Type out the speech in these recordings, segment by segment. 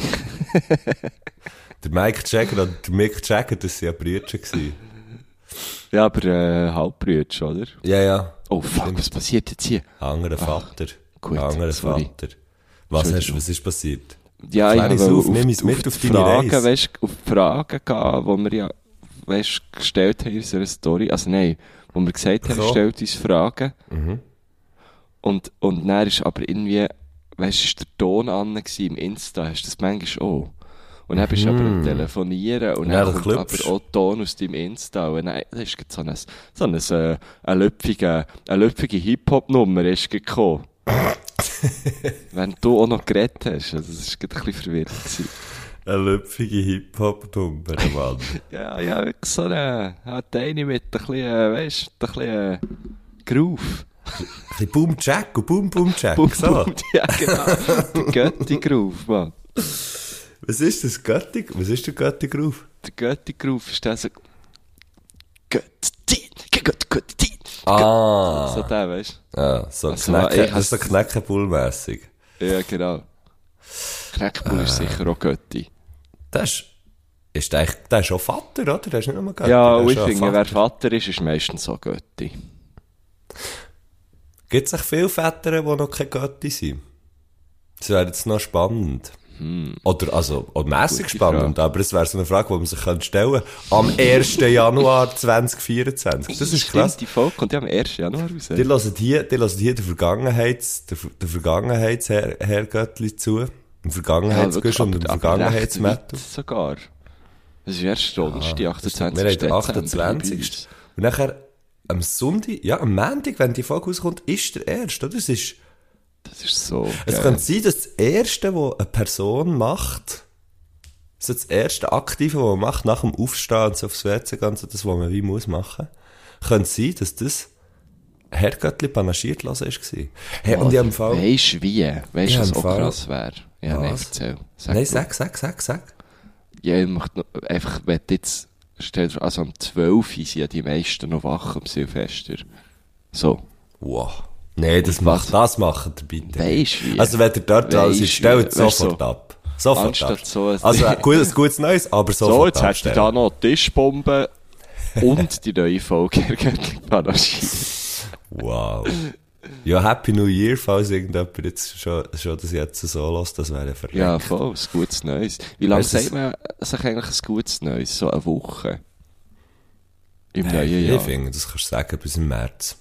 der Mike Jagger und der Mick Jagger, das waren ja Brüder. Ja, aber äh, Halbbrütsch, oder? Ja, ja. Oh fuck, was passiert jetzt hier? Anderer Vater. gut, Anderer. Vater. Was, hast, was ist passiert? Ja, Klär ich habe auf, auf, mit auf auf die Fragen, Reise. weißt, auf die Fragen gehen, die wir ja, weißt, gestellt haben in unserer Story. Also nein, wo wir gesagt haben, So. stellt uns Fragen. Mhm. Und, und dann ist aber irgendwie, weißt, ist der Ton an im Insta, hast du das manchmal auch. Und dann bist du aber am Telefonieren und Mhm. Ja, dann kommt aber auch Ton aus deinem Insta. Und dann, das ist so ein, so ein, äh, eine löpfige, eine löpfige Hip-Hop-Nummer ist gekommen. Wenn du auch noch geredet hast, also das war ein bisschen verwirrend. Gewesen. Eine lüpfige Hip-Hop-Nummer, Mann. Ja, ja, wirklich so eine, hat eine mit ein bisschen, äh, weißt, ein bisschen, äh, Groove. Ein bisschen Boom Jack und Boom Boom Jack. Boom, so. boom, ja, genau. Der Götti-Groove, Mann. Was ist das Götti? Was ist der Götti-Groove? Der Götti-Groove ist der so, Götti, Götti, Götti, Ah. so der, weißt Ja, so Also, Knecke, ich das ist so du? Ja, genau. Knackbull ist sicher auch Götti. Das ist, ist eigentlich, der ist auch Vater, oder? Der ist nicht nur Götti. Ja, der ich finde, wer. Vater ist, ist meistens so Götti. Gibt es viele Väter, die noch keine Götti sind? Das wäre jetzt noch spannend. Oder, also, auch mässig Hm. Spannend, aber es wäre so eine Frage, die man sich könnte stellen Am 1. Januar 2024. Das ist krass. Die Folge kommt ja am 1. Januar raus. Die hören hier, die hören hier der Vergangenheits, der, der Vergangenheitsherrgöttli zu. Im Vergangenheitsgusch und im Vergangenheitsmetal. recht weit sogar. Das ist erst Donnerstag, die 28. Wir haben den Dezember 28. Und nachher, am Sonntag, ja, am Montag, wenn die Folge rauskommt, ist der erste, oder? Das ist, Das ist so. es geil. könnte sein, dass das erste, was eine Person macht, so das erste Aktive, was man macht, nach dem Aufstehen und so aufs WC gehen, so das, was man wie muss machen, könnte sein, dass das Herrgöttli panaschiert lassen war. Hey, und ich Fall, Weisst du wie? Weisst Ja, du, was auch Fall- krass wäre? Ja, nein, Was? erzähl. Sag nein, sag, sag, sag, sag. Ja, ich möchte noch, einfach, wenn jetzt, stell dir vor, also am 12. sind ja die meisten noch wach am Silvester. So. Wow. Nee, das macht, das macht ihr bitte. Weisst du wie? Also, wenn ihr dort seid, du stellt sofort du, ab. Sofort Anstatt ab. so ein- also, ein gutes, gutes Neues, aber So, sofort jetzt hast du da noch die Tischbombe und die neue Folge Panaschiert. Wow. Ja, Happy New Year, falls irgendjemand jetzt schon, schon das jetzt so lässt, das wäre verreckt. Ja, voll, ein gutes Neues. Wie lange Weißt sagt man sich eigentlich ein gutes Neues? So eine Woche? Im Hey, neuen Jahr. ich finde, das kannst du sagen, bis im März.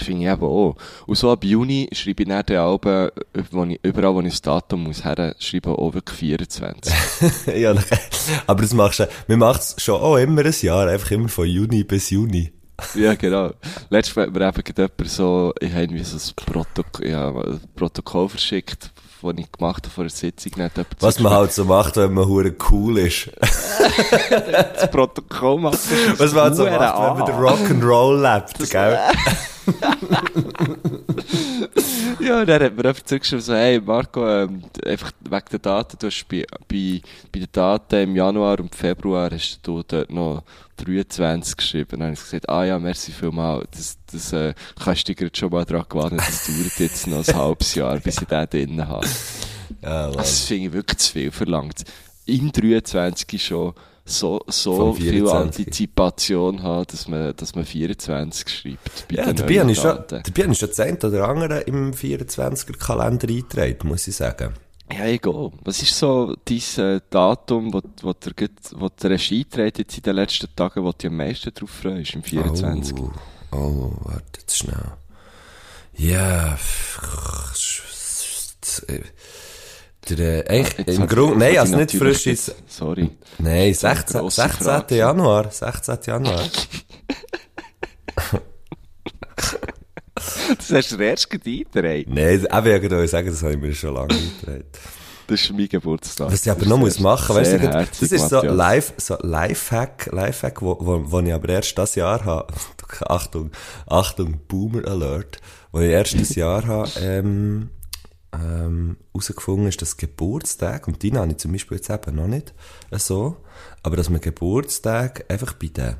Finde ich eben auch. Und so ab Juni schreibe ich dann die Alben, wo ich, überall, wo ich das Datum muss her, schreibe ich auch wirklich 24. ja, aber das machst du, wir machen es schon auch immer ein Jahr, einfach immer von Juni bis Juni. ja, genau. Letztes Mal hat mir eben jemand so, ich habe irgendwie so ein Protokoll, ja, ein Protokoll verschickt, das ich gemacht habe vor der Sitzung. Was man halt so macht, wenn man hure cool ist. das Protokoll macht. Was man halt so macht, wenn man an. den Rock'n'Roll lebt, gell? Ja, und dann hat mir einfach zurückgeschrieben, so, hey, Marco, ähm, einfach wegen der Daten, du hast bei, bei, bei den Daten im Januar und Februar hast du dort noch 23 geschrieben. Dann habe ich gesagt, ah ja, merci vielmal, das, das, äh, kannst du gerade schon mal dran gewöhnen, das dauert jetzt noch ein halbes Jahr, bis ich den drinnen habe. Ja. Das finde ich wirklich zu viel verlangt. In 23 schon so, so viel 24. Antizipation haben, dass man, dass man 24 schreibt. Ja, Daten. dabei habe ich schon das eine oder andere im 24er-Kalender eingetragen, muss ich sagen. Ja, egal. Was ist so dein äh, Datum, wo, wo, der, wo der Regie trägt jetzt in den letzten Tagen, wo du dich am meisten drauf freust, im 24? Oh, oh, warte jetzt schnell. Ja, der, äh, eigentlich, Jetzt im Grunde, nein, also ich nicht frisch ist, Sorry. nein, ist eine 16, grosse 16. Frage. Januar, 16. Januar. Das hast du erst eingetragen. nein, ich wollte sagen, das habe ich mir schon lange eingetragen. Das ist mein Geburtstag. Was ich aber noch muss machen, weißt du, das ist so live, so Lifehack, Lifehack, wo, wo, wo ich aber erst das Jahr habe, Achtung, Achtung, Boomer Alert, wo ich erst das Jahr habe, ähm, ähm, herausgefunden ist, dass Geburtstag, und die habe ich zum Beispiel jetzt eben noch nicht so, aber dass man Geburtstag einfach bei den,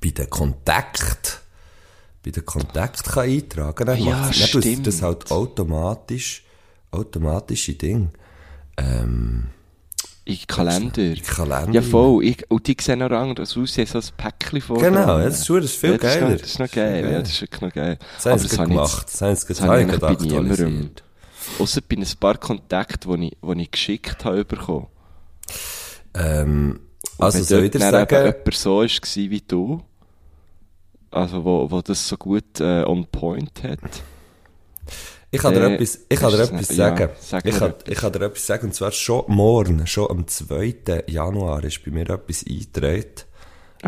bei den Kontakt, bei den Kontakt kann eintragen kann. Ja, macht's- stimmt. das halt automatisch, automatische Ding. Ähm, In Kalender. Kalender. Ja, voll. Ich, und die sehen noch anders aus, sie so ein Päckchen vor. Genau, ja, das ist, das ist viel ja, das ist noch- geiler. Das ist noch geil, ja, das ist wirklich noch geil. Das haben sie ich gemacht. Das haben sie ich eigentlich bei niemandem. Ausser bei ein paar Kontakten, die ich, die ich geschickt habe bekommen. Ähm, also Wenn soll ich dir sagen, jemand so war wie du, also wo, wo das so gut äh, on point hat. Ich kann dir äh, etwas, ich kann dir etwas ja, sagen. sag ich, kann, etwas. ich kann dir etwas sagen, und zwar schon morgen, schon am 2. Januar ist bei mir etwas eingetragen,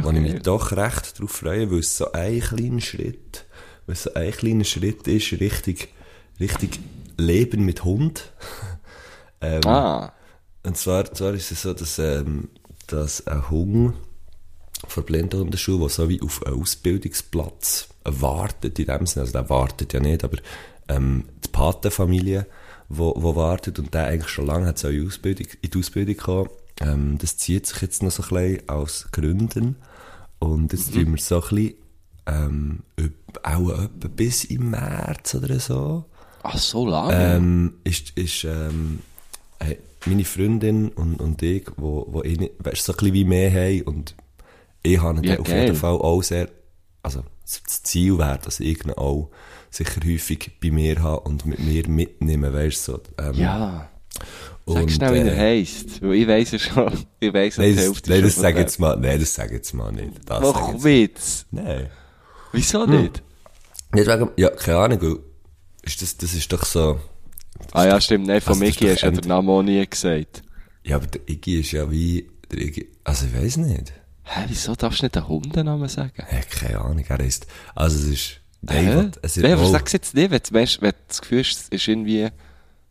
wo ich mich doch recht darauf freue, weil es so ein kleiner Schritt, weil so ein kleiner Schritt ist, richtig, richtig Leben mit Hund. ähm, Ah, Und zwar, zwar ist es so, dass, ähm, dass ein Hund von Blindenhundeschule, der so wie auf einen Ausbildungsplatz wartet, in dem Sinne, also der wartet ja nicht, aber ähm, die Patenfamilie, wo, wo wartet. Und der eigentlich schon lange hat so in die Ausbildung, in die Ausbildung gekommen, ähm, das zieht sich jetzt noch so ein bisschen aus Gründen. Und jetzt tun wir so ein bisschen, ähm, auch etwa bis im März oder so, ach, so lange? ähm, ist, ist ähm, hey, meine Freundin und, und ich, wo, wo ich nicht, weißt, so ein bisschen wie mehr haben und ich habe Ja, auf jeden Fall auch sehr, also das Ziel wäre, dass ich auch sicher häufig bei mir habe und mit mir mitnehmen, weißt du, so, ähm, ja. Sag und, schnell, wie er äh, heisst. Weil ich weiss es schon. Ich weiss Nein, die Hälfte nein, schon das sag jetzt mal, nein, das sag ich jetzt mal nicht. Das Mach Witz. Nein. Wieso Hm. nicht? Deswegen, ja, keine Ahnung, ist das, das ist doch so, Ah ja, stimmt. Nein, von Also, doch hast du den Namen auch nie gesagt. ja, aber der Iggy ist ja wie, der Iggy, also ich weiß nicht. Hä, wieso darfst du nicht den Hundennamen sagen? Ja, keine Ahnung, er ist, also es ist? Nein, es ist, Nein, aber sag's jetzt nicht, wenn du weißt, wenn das Gefühl hast, es ist irgendwie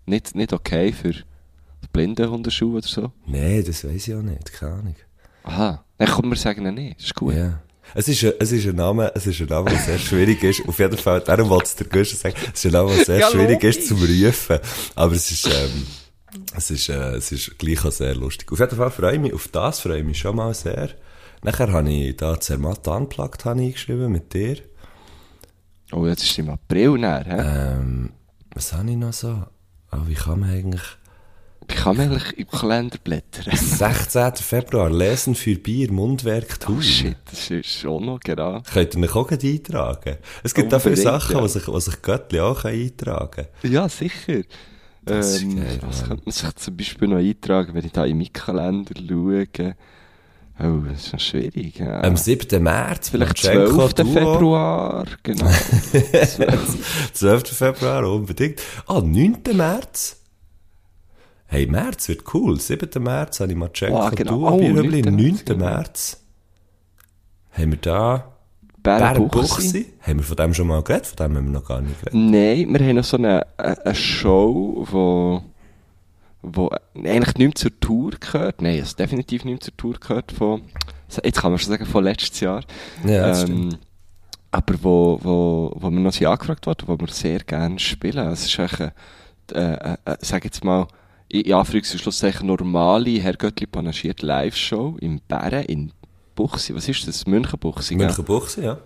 nicht, nicht okay für die Blindenhundeschule oder so. nein, das weiß ich auch nicht, keine Ahnung. Aha. Dann kommen wir sagen, nein. Ist gut. Ja. Es ist, ein- es ist ein Name, es ist ein Name, der sehr schwierig ist. Auf jeden Fall, darum wollte es der Guschen sagen, es ist ein Name, der sehr Ja, schwierig logisch. ist zum Rufen. Aber es ist, ähm, es ist, äh, es ist gleich auch sehr lustig. Auf jeden Fall freue ich mich, auf das freue ich mich schon mal sehr. Nachher habe ich da Zermatt Unplugged habe ich eingeschrieben mit dir. Oh, jetzt ist es im April näher, hä? Ähm, was habe ich noch so? Oh, wie kann man eigentlich? Ich kann mir eigentlich im Kalender blättern. 16. Februar, Lesen für Bier, Mundwerk, Oh Tun. shit, das ist schon noch genau. Könnt ihr euch auch eintragen? Es gibt da viele Unbedingt, Sachen, ja. die sich, sich Göttli auch eintragen können. Ja, sicher. Das ist ähm, geil, was könnte man sich zum Beispiel noch eintragen, wenn ich da in meinen Kalender schaue? Oh, das ist noch schwierig. Ja. Am 7. März, Vielleicht Marchenko 12. Duo. Februar, genau. 12. Februar, unbedingt. Ah, 9. März. Hey, März wird cool. 7. März habe ich Marchenko Ah, genau. Duo, Oh, Bierhöbli. 9. 9. März, genau. März. Haben wir da Bärenbuchsi. Haben wir von dem schon mal geredet? Von dem haben wir noch gar nicht geredet. Nein, wir haben noch so eine, eine Show, wo, wo eigentlich nicht mehr zur Tour gehört. Nein, es definitiv nicht mehr zur Tour gehört von, jetzt kann man schon sagen, von letztes Jahr. Ja, das stimmt. ähm, aber wo, wo, wo wir noch angefragt worden, wo wir sehr gerne spielen. Es ist eigentlich, eine, äh, äh, sag jetzt mal, in Anführungs- und Schlusszeichen normale Herr Göttli panaschiert Live-Show im Bären in Buchsi. Was ist das? Münchenbuchsi, gell? Münchenbuchsee, ja.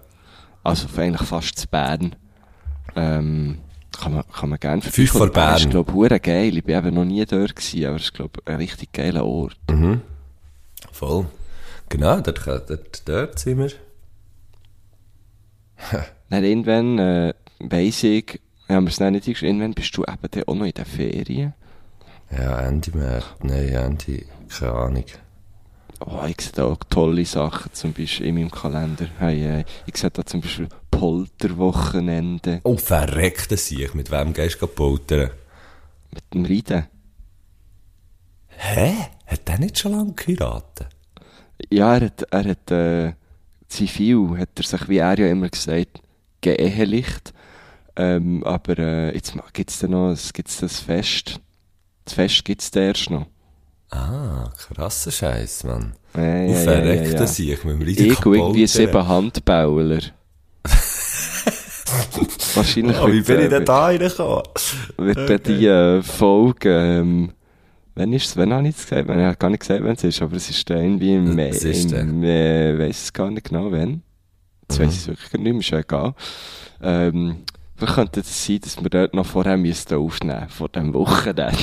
Also eigentlich fast zu Bern. Ähm, kann man, kann man gerne Fünf vor Bern. ist, glaube ich, geil. Ich bin eben noch nie dort gewesen, aber es ist, glaube ich, ein richtig geiler Ort. Mhm. Voll. Genau, dort, dort, dort sind wir. Dann irgendwann, äh, weiss ich, haben wir es nicht eingeschrieben, irgendwann bist du eben auch noch in den Ferien. Ja, Ende März. Nein, Ende, keine Ahnung. Oh, ich sehe da auch tolle Sachen, zum Beispiel in meinem Kalender. Hey, äh, ich sehe da zum Beispiel Polterwochenende Oh, verreckte sich. Mit wem gehst du poltern? mit dem Reiten. Hä? Hat der nicht schon lange geheiratet? Ja, er hat, er hat, äh, zivil, hat er sich, wie er ja immer gesagt, geehelicht. Ähm, aber, äh, jetzt gibt es da noch, gibt's das Fest, das Fest gibt's da erst noch. Ah, krasser Scheiß, Mann. Ja, ja, Und ja, ja, ja. das ich mit dem Ich und irgendwie sieben Handbauler. Wahrscheinlich Oh, wie bin ich denn da reingekommen? wird dann die äh, Folge, ähm, wann ist es, wann habe ich es gesagt? Ich habe gar nicht gesagt, wann es ist, aber es ist irgendwie im Mai, Es ist im, äh, weiss es gar nicht genau, wann. Jetzt weiss ich es wirklich nicht mehr, ist ja egal. Ähm, vielleicht könnte es sein, dass wir dort noch vorher müssten aufnehmen, vor dem Wochenende.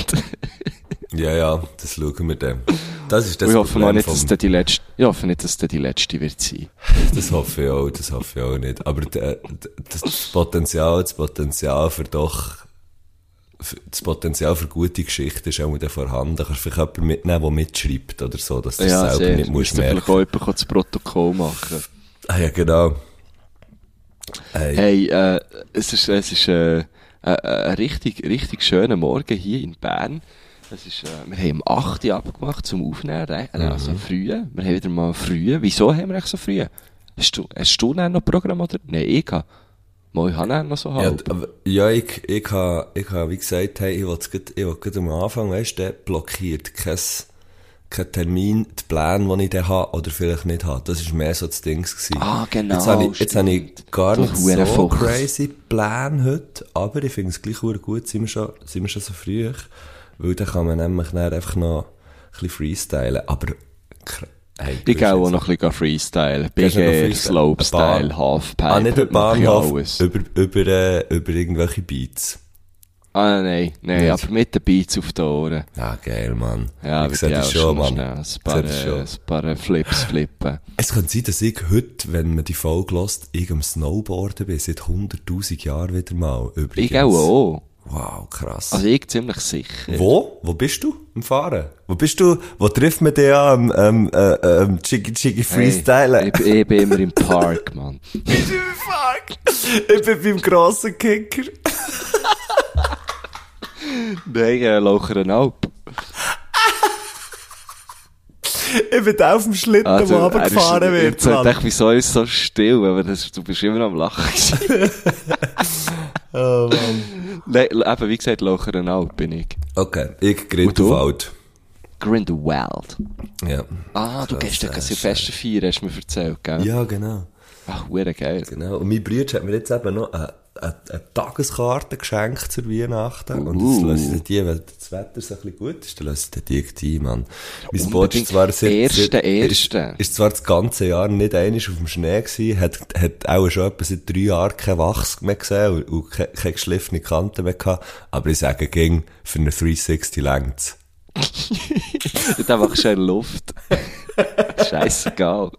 Ja, ja, das schauen wir dann. Das ist das ich hoffe Problem nicht, dass vom, dann die letzte, ich hoffe nicht, dass dann die letzte wird sein. Das hoffe ich auch, das hoffe ich auch nicht. Aber d- das Potenzial, das Potenzial für doch, das Potenzial für gute Geschichten ist auch wieder vorhanden. Da kannst du vielleicht jemanden mitnehmen, der mitschreibt oder so, dass du das selber sehr. nicht musst Müsste vielleicht merken. auch jemand das Protokoll machen. Ah, ja, genau. Hey, Hey, äh, es ist, es ist, äh, ein, ein richtig, richtig schöner Morgen hier in Bern. Es ist, äh, wir haben um 8 Uhr abgemacht zum Aufnehmen, äh, also früh. Wir haben wieder mal früh. Wieso haben wir echt so früh? Hast du, hast du noch Programm oder? Nein, ich habe. Mal, ich habe noch so ja, halb. aber- ja, ich, ich ha, ich ha, wie gesagt, hey, ich wollte grad am Anfang, weißt du, blockiert kein, kein Termin, die Pläne, die ich dann habe, oder vielleicht nicht habe. Das ist mehr so das Ding gewesen. Ah, genau, Jetzt habe ich, jetzt habe ich gar Du nicht so Hurenfuchs. crazy Pläne heute, aber ich finde es gleich gut, sind wir schon, sind wir schon so früh, weil dann kann man nämlich dann einfach noch ein bisschen freestylen, aber, hey, Ich gehe auch noch ein bisschen freestylen. Big Air? Slopestyle, Halfpipe. Ah, nicht ich Bahnhof, über, über, äh, über irgendwelche Beats. Ah, nein, nein, Nicht. aber mit den Beats auf den Ohren. Ja, geil, Mann. Ja, ich sehe das schon, Mann. schnell ein paar, äh, ein paar äh, Flips flippen. Es kann sein, dass ich heute, wenn man die Folge hört, ich am Snowboarden bin, seit 100'000 Jahren wieder mal. Übrigens. Ich auch, auch. Wow, krass. Also ich ziemlich sicher. Wo? Wo bist du? Im Fahren? Wo bist du? Wo trifft man dich an? Ähm, äh, ähm, Chiggy Chiggy Freestylen? Hey, ich, ich bin immer im Park, Mann. ich bin beim grossen Kicker. Nein, äh, Laucheren Alp. Ich bin auf dem Schlitten, Also, wo runtergefahren wird. Jetzt dachte ich, wieso ist es so still? Aber das, du bist immer am Lachen. Oh, Mann. Nein, eben, wie gesagt, Laucheren Alp bin ich. Okay, ich? Grindelwald. Grindelwald. Ja. Ah, du gehst ja Silvester feiern, hast du mir erzählt, gell? Ja, genau. Ach, geil. Genau. Und mein Bruder hat mir jetzt eben noch eine, eine, eine Tageskarte geschenkt zur Weihnachten. Und Uh. das lasse ich die, wenn das Wetter so ein bisschen gut ist, dann lasse ich die die Mann. Mein Boot ist zwar sehr, Erste, sehr, erste. Ist, ist zwar das ganze Jahr nicht einmal auf dem Schnee gewesen, hat, hat auch schon etwa seit drei Jahren kein Wachs mehr gesehen und, und keine, keine geschliffene Kanten mehr gehabt. Aber ich sage, ging für eine 360 längt's. Nicht einfach schön Luft. Scheißegal.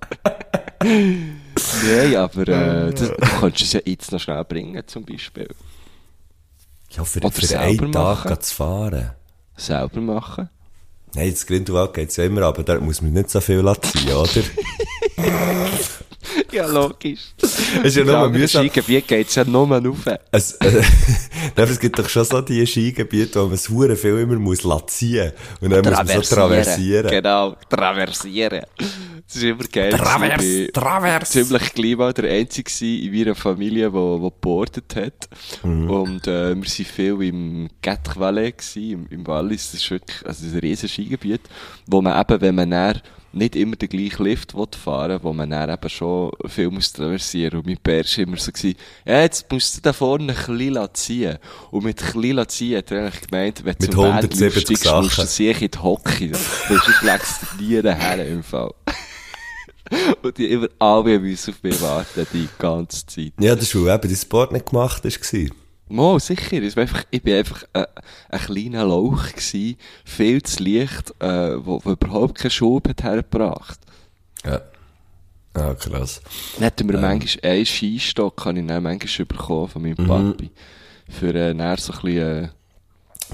Nein, aber äh, das, du könntest es ja jetzt noch schnell bringen, zum Beispiel. Ja, für, Oder für selber einen Tag zu fahren. Selber machen. Nein, das Grindelwald geht's ja immer, aber da muss man nicht so viel ziehen, oder? Ja, logisch. Es ist ja nur mühsam. Skigebiet geht's ja nur rauf. Es, äh, es gibt doch schon so die Skigebiete, wo man es hure viel immer muss ziehen und dann muss man so traversieren. Genau, traversieren. Das ist immer geil. Travers, Ich Travers. Ziemlich gleich mal der Einzige in meiner Familie, wo gebordet hat. Mhm. Und, äh, wir sind viel im Quatre Valais im, im Wallis. Das ist wirklich, also ein riesen Skigebiet, wo man eben, wenn man dann nicht immer den gleichen Lift will fahren wo man dann eben schon viel muss traversieren. Und mein Bär war immer so gewesen, ja, jetzt musst du da vorne ein bisschen ziehen. Und mit ein bisschen ziehen hat er eigentlich gemeint, wenn du Mit zum 170 aufsteigst, musst du sicher in die Hocke. Sonst legst du nie daher im Fall. Und die immer alle müssen auf mich warten, die ganze Zeit. Ja, das weil eben dein Sport nicht gemacht war. Mo, sicher. Es war einfach, ich bin einfach äh, ein kleiner Lauch gewesen, viel zu leicht, äh, wo, wo überhaupt keinen Schub hat hergebracht. Ja. Ah, krass. Dann hätten wir manchmal einen Skistock, habe ich dann manchmal bekommen von meinem Papi. Für äh, dann so ein bisschen, äh,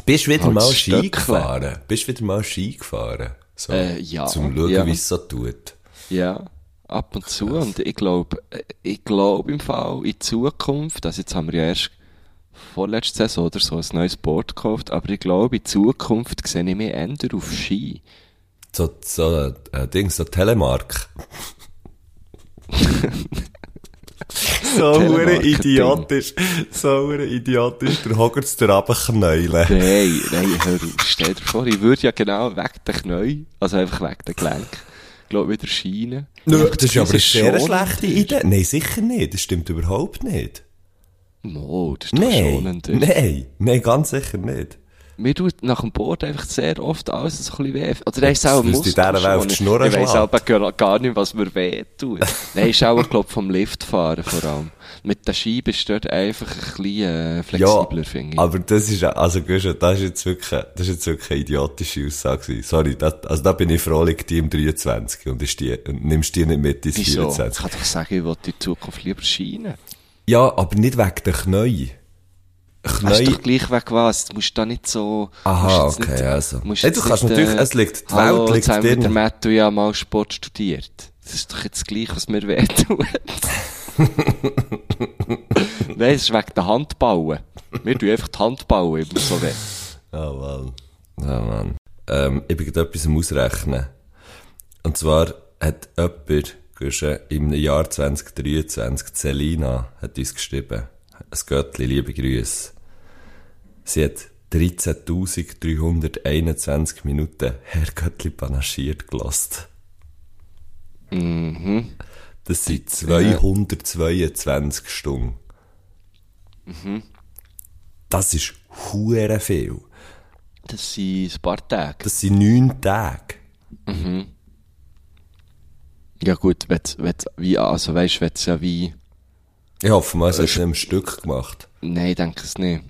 Bist du wieder Halt mal Stöckle. Ski gefahren? Bist du wieder mal Ski gefahren? So, Äh, ja, Zum schauen, ja. wie es so tut. Ja, ab und zu. Und ich glaube, ich glaube im Fall in Zukunft, also jetzt haben wir ja erst vorletzte Saison oder so ein neues Board gekauft, aber ich glaube, in Zukunft sehe ich mich eher auf Ski. So, so, äh, Ding, so Telemark. so hure idiotisch, so hure idiotisch, der Hogwarts der Abknäulen. Nein, nein, hör stell dir vor, ich würde ja genau wegen der Knie, also einfach wegen der Gelenk, glaub wieder scheinen. Nö, das ist aber eine sehr schlechte Idee. Nein, sicher nicht. Das stimmt überhaupt nicht. Mo, das ist doch Nein, schonender. nein, nein, ganz sicher nicht. Mir tut nach dem Board einfach sehr oft alles so ein bisschen weh. Oder er ist auch ein Schnur Ich weiss aber gar, nicht, was mir weh tut. Nein, ist auch, glaub vom Liftfahren vor allem. Mit der Scheibe ist dort einfach ein bisschen äh, flexibler, finde ich. aber das ist, also, Guschen, das ist jetzt wirklich, das ist jetzt wirklich eine idiotische Aussage. Sorry, das, also da bin ich froh, liegt die im 23 und ist die, und nimmst die nicht mit ins Wieso? Ich 24. kann doch sagen, ich will in Zukunft lieber scheinen. Ja, aber nicht wegen der Knie. Hast Knie, doch gleich weg was. Du musst da nicht so... aha, okay, nicht, also. Hey, du kannst natürlich, äh, es liegt, die Hallo, Welt liegt mit der dir. Matthew ja mal Sport studiert. Das ist doch jetzt gleich, was mir weh tut. Nein, es ist wegen der Handballen. Wir tun einfach die Handballen immer so weh. Oh Mann. Oh Mann. Ähm, ich bin gerade etwas am Ausrechnen. Und zwar hat jemand, Guschen, im Jahr 2023, Selina, hat uns geschrieben, ein Göttli, liebe Grüße. Sie hat 13.321 Minuten Herr Göttli panaschiert gelost. Mhm. Das sind 222 Stunden. Das ist hure viel. Das sind ein paar Tage. Das sind neun Tage. Ja gut, wenn's, wenn's, wie, also weisst, wenn ja wie, Ich hoffe mal, es hast du im Stück gemacht. nein, ich denke es nicht.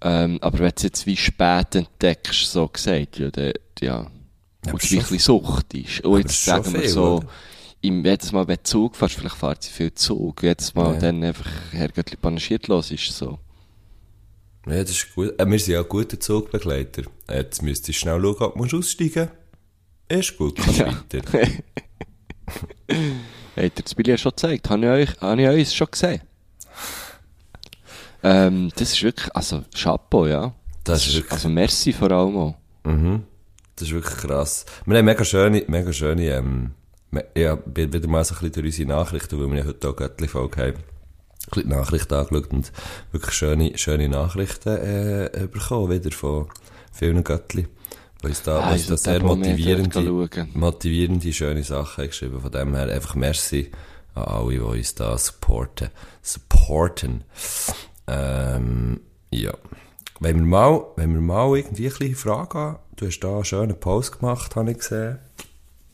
Ähm, aber wenn du jetzt wie spät entdeckst, so gesagt, ja, dann, ja, aber und ein schon- bisschen Sucht ist. Und jetzt sagen wir so, im, jedes Mal, wenn du Zug fährst, vielleicht fährt sie viel Zug, jedes Mal Ja. dann einfach Herrgöttli panaschiert los ist so. Ja, das ist gut. Äh, wir sind ja gute Zugbegleiter. Jetzt müsstest du schnell schauen, ob du musst aussteigen Ist gut, kannst Ja. weiter. Hat dir das Billy ja schon gezeigt? Habe ich euch, habe ich euch schon gesehen? Ähm, das ist wirklich, also, Chapeau, ja. Das ist wirklich- Also, merci vor allem auch. Mhm. Das ist wirklich krass. Wir haben mega schöne, mega schöne, ähm, ja, wieder mal so ein bisschen durch unsere Nachrichten, weil wir ja heute auch Göttli-Folge haben, ein bisschen Nachrichten angeschaut und wirklich schöne, schöne Nachrichten, äh, bekommen, wieder von vielen Göttli. Weil uns da, Ah, weil da sehr motivierende, motivierende, schöne Sachen geschrieben. Von dem her einfach merci an alle, die uns da supporten. Supporten. Ähm, ja. Wenn wir mal, wenn wir mal irgendwie ein bisschen Frage haben, du hast da einen schönen Post gemacht, habe ich gesehen.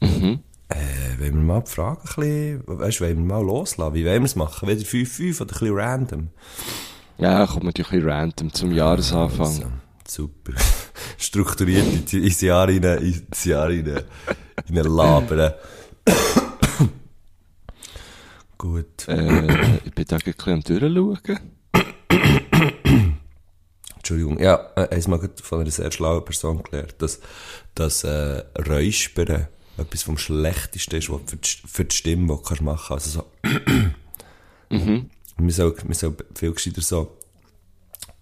Mhm. Äh, wenn wir mal die Frage ein bisschen, weißt du, wenn wir mal loslassen, wie wollen wir es machen? Wieder 5-5 oder ein bisschen random? Ja, kommt natürlich ein bisschen random zum Jahresanfang. Also, super. Strukturiert in- ins Jahr rein, ins Jahr rein, rein labern. Gut. Äh, ich bin da ein bisschen am Durchschauen. Entschuldigung. Ja, äh, mal gerade von einer sehr schlauen Person gelernt, dass, dass äh, Räuspern etwas vom Schlechtesten ist, was für die, für die Stimme was kannst machen Also so. Mhm. Man soll, man soll viel gescheiter so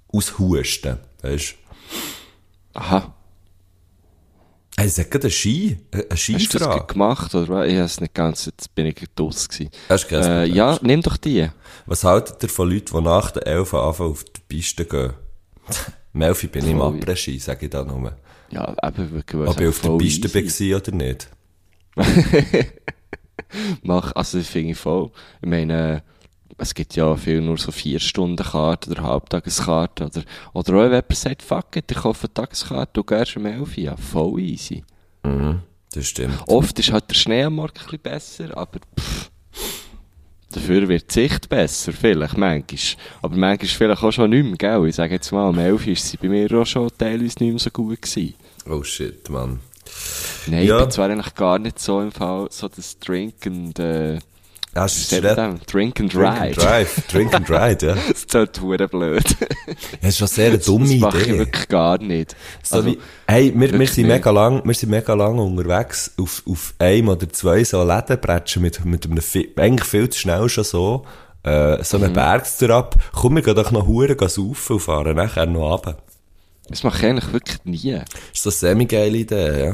aushusten, weißt du? Aha. Hey, es hat gerade einen Ski, eine Hast du das Skifrage. gemacht, oder was? Ich habe es nicht ganz, jetzt bin ich draus gewesen. Hast du Äh, ja, nimm doch die. Was haltet ihr von Leuten, die nach der 11 anfangen auf die Piste gehen? Melfi bin ich im. Après-Ski, sage ich da nur. Ja, eben wirklich. Ob ich auf der Piste easy. war oder nicht. Mach, also das finde ich voll. Ich meine, äh, es gibt ja viel nur so vier Stunden Karten oder Halbtageskarten oder, oder auch wenn jemand sagt, fuck it, ich kaufe eine Tageskarte, du gehst um 11 Uhr. Ja, voll easy. Mhm, das stimmt. Oft ist halt der Schnee am Morgen ein bisschen besser, aber pff, dafür wird die Sicht besser, vielleicht, manchmal. Aber manchmal vielleicht auch schon nicht mehr, gell? Ich sage jetzt mal, um 11 Uhr ist sie bei mir auch schon teilweise nicht mehr so gut gewesen. Oh shit, Mann. Nein, Ja. ich bin zwar eigentlich gar nicht so im Fall, so das Drink and, äh, Du sagt man dem? Drink and Drink and Ride. Drive. Drink and Ride, ja. Das tut hure blöd. Das ist schon sehr eine dumme das mache ich Idee. wirklich gar nicht. So Also, wie, hey, wir, wir wirklich sind mega lang, wir sind mega lang unterwegs auf, auf einem oder zwei so Lädenbretschen mit, mit einem, eigentlich viel zu schnell schon so, äh, so Mhm. einen Bergster ab. Komm, wir gehen doch noch Huren saufen und fahren nachher noch runter. das mache ich eigentlich wirklich nie. Ist das eine semi-geile Idee,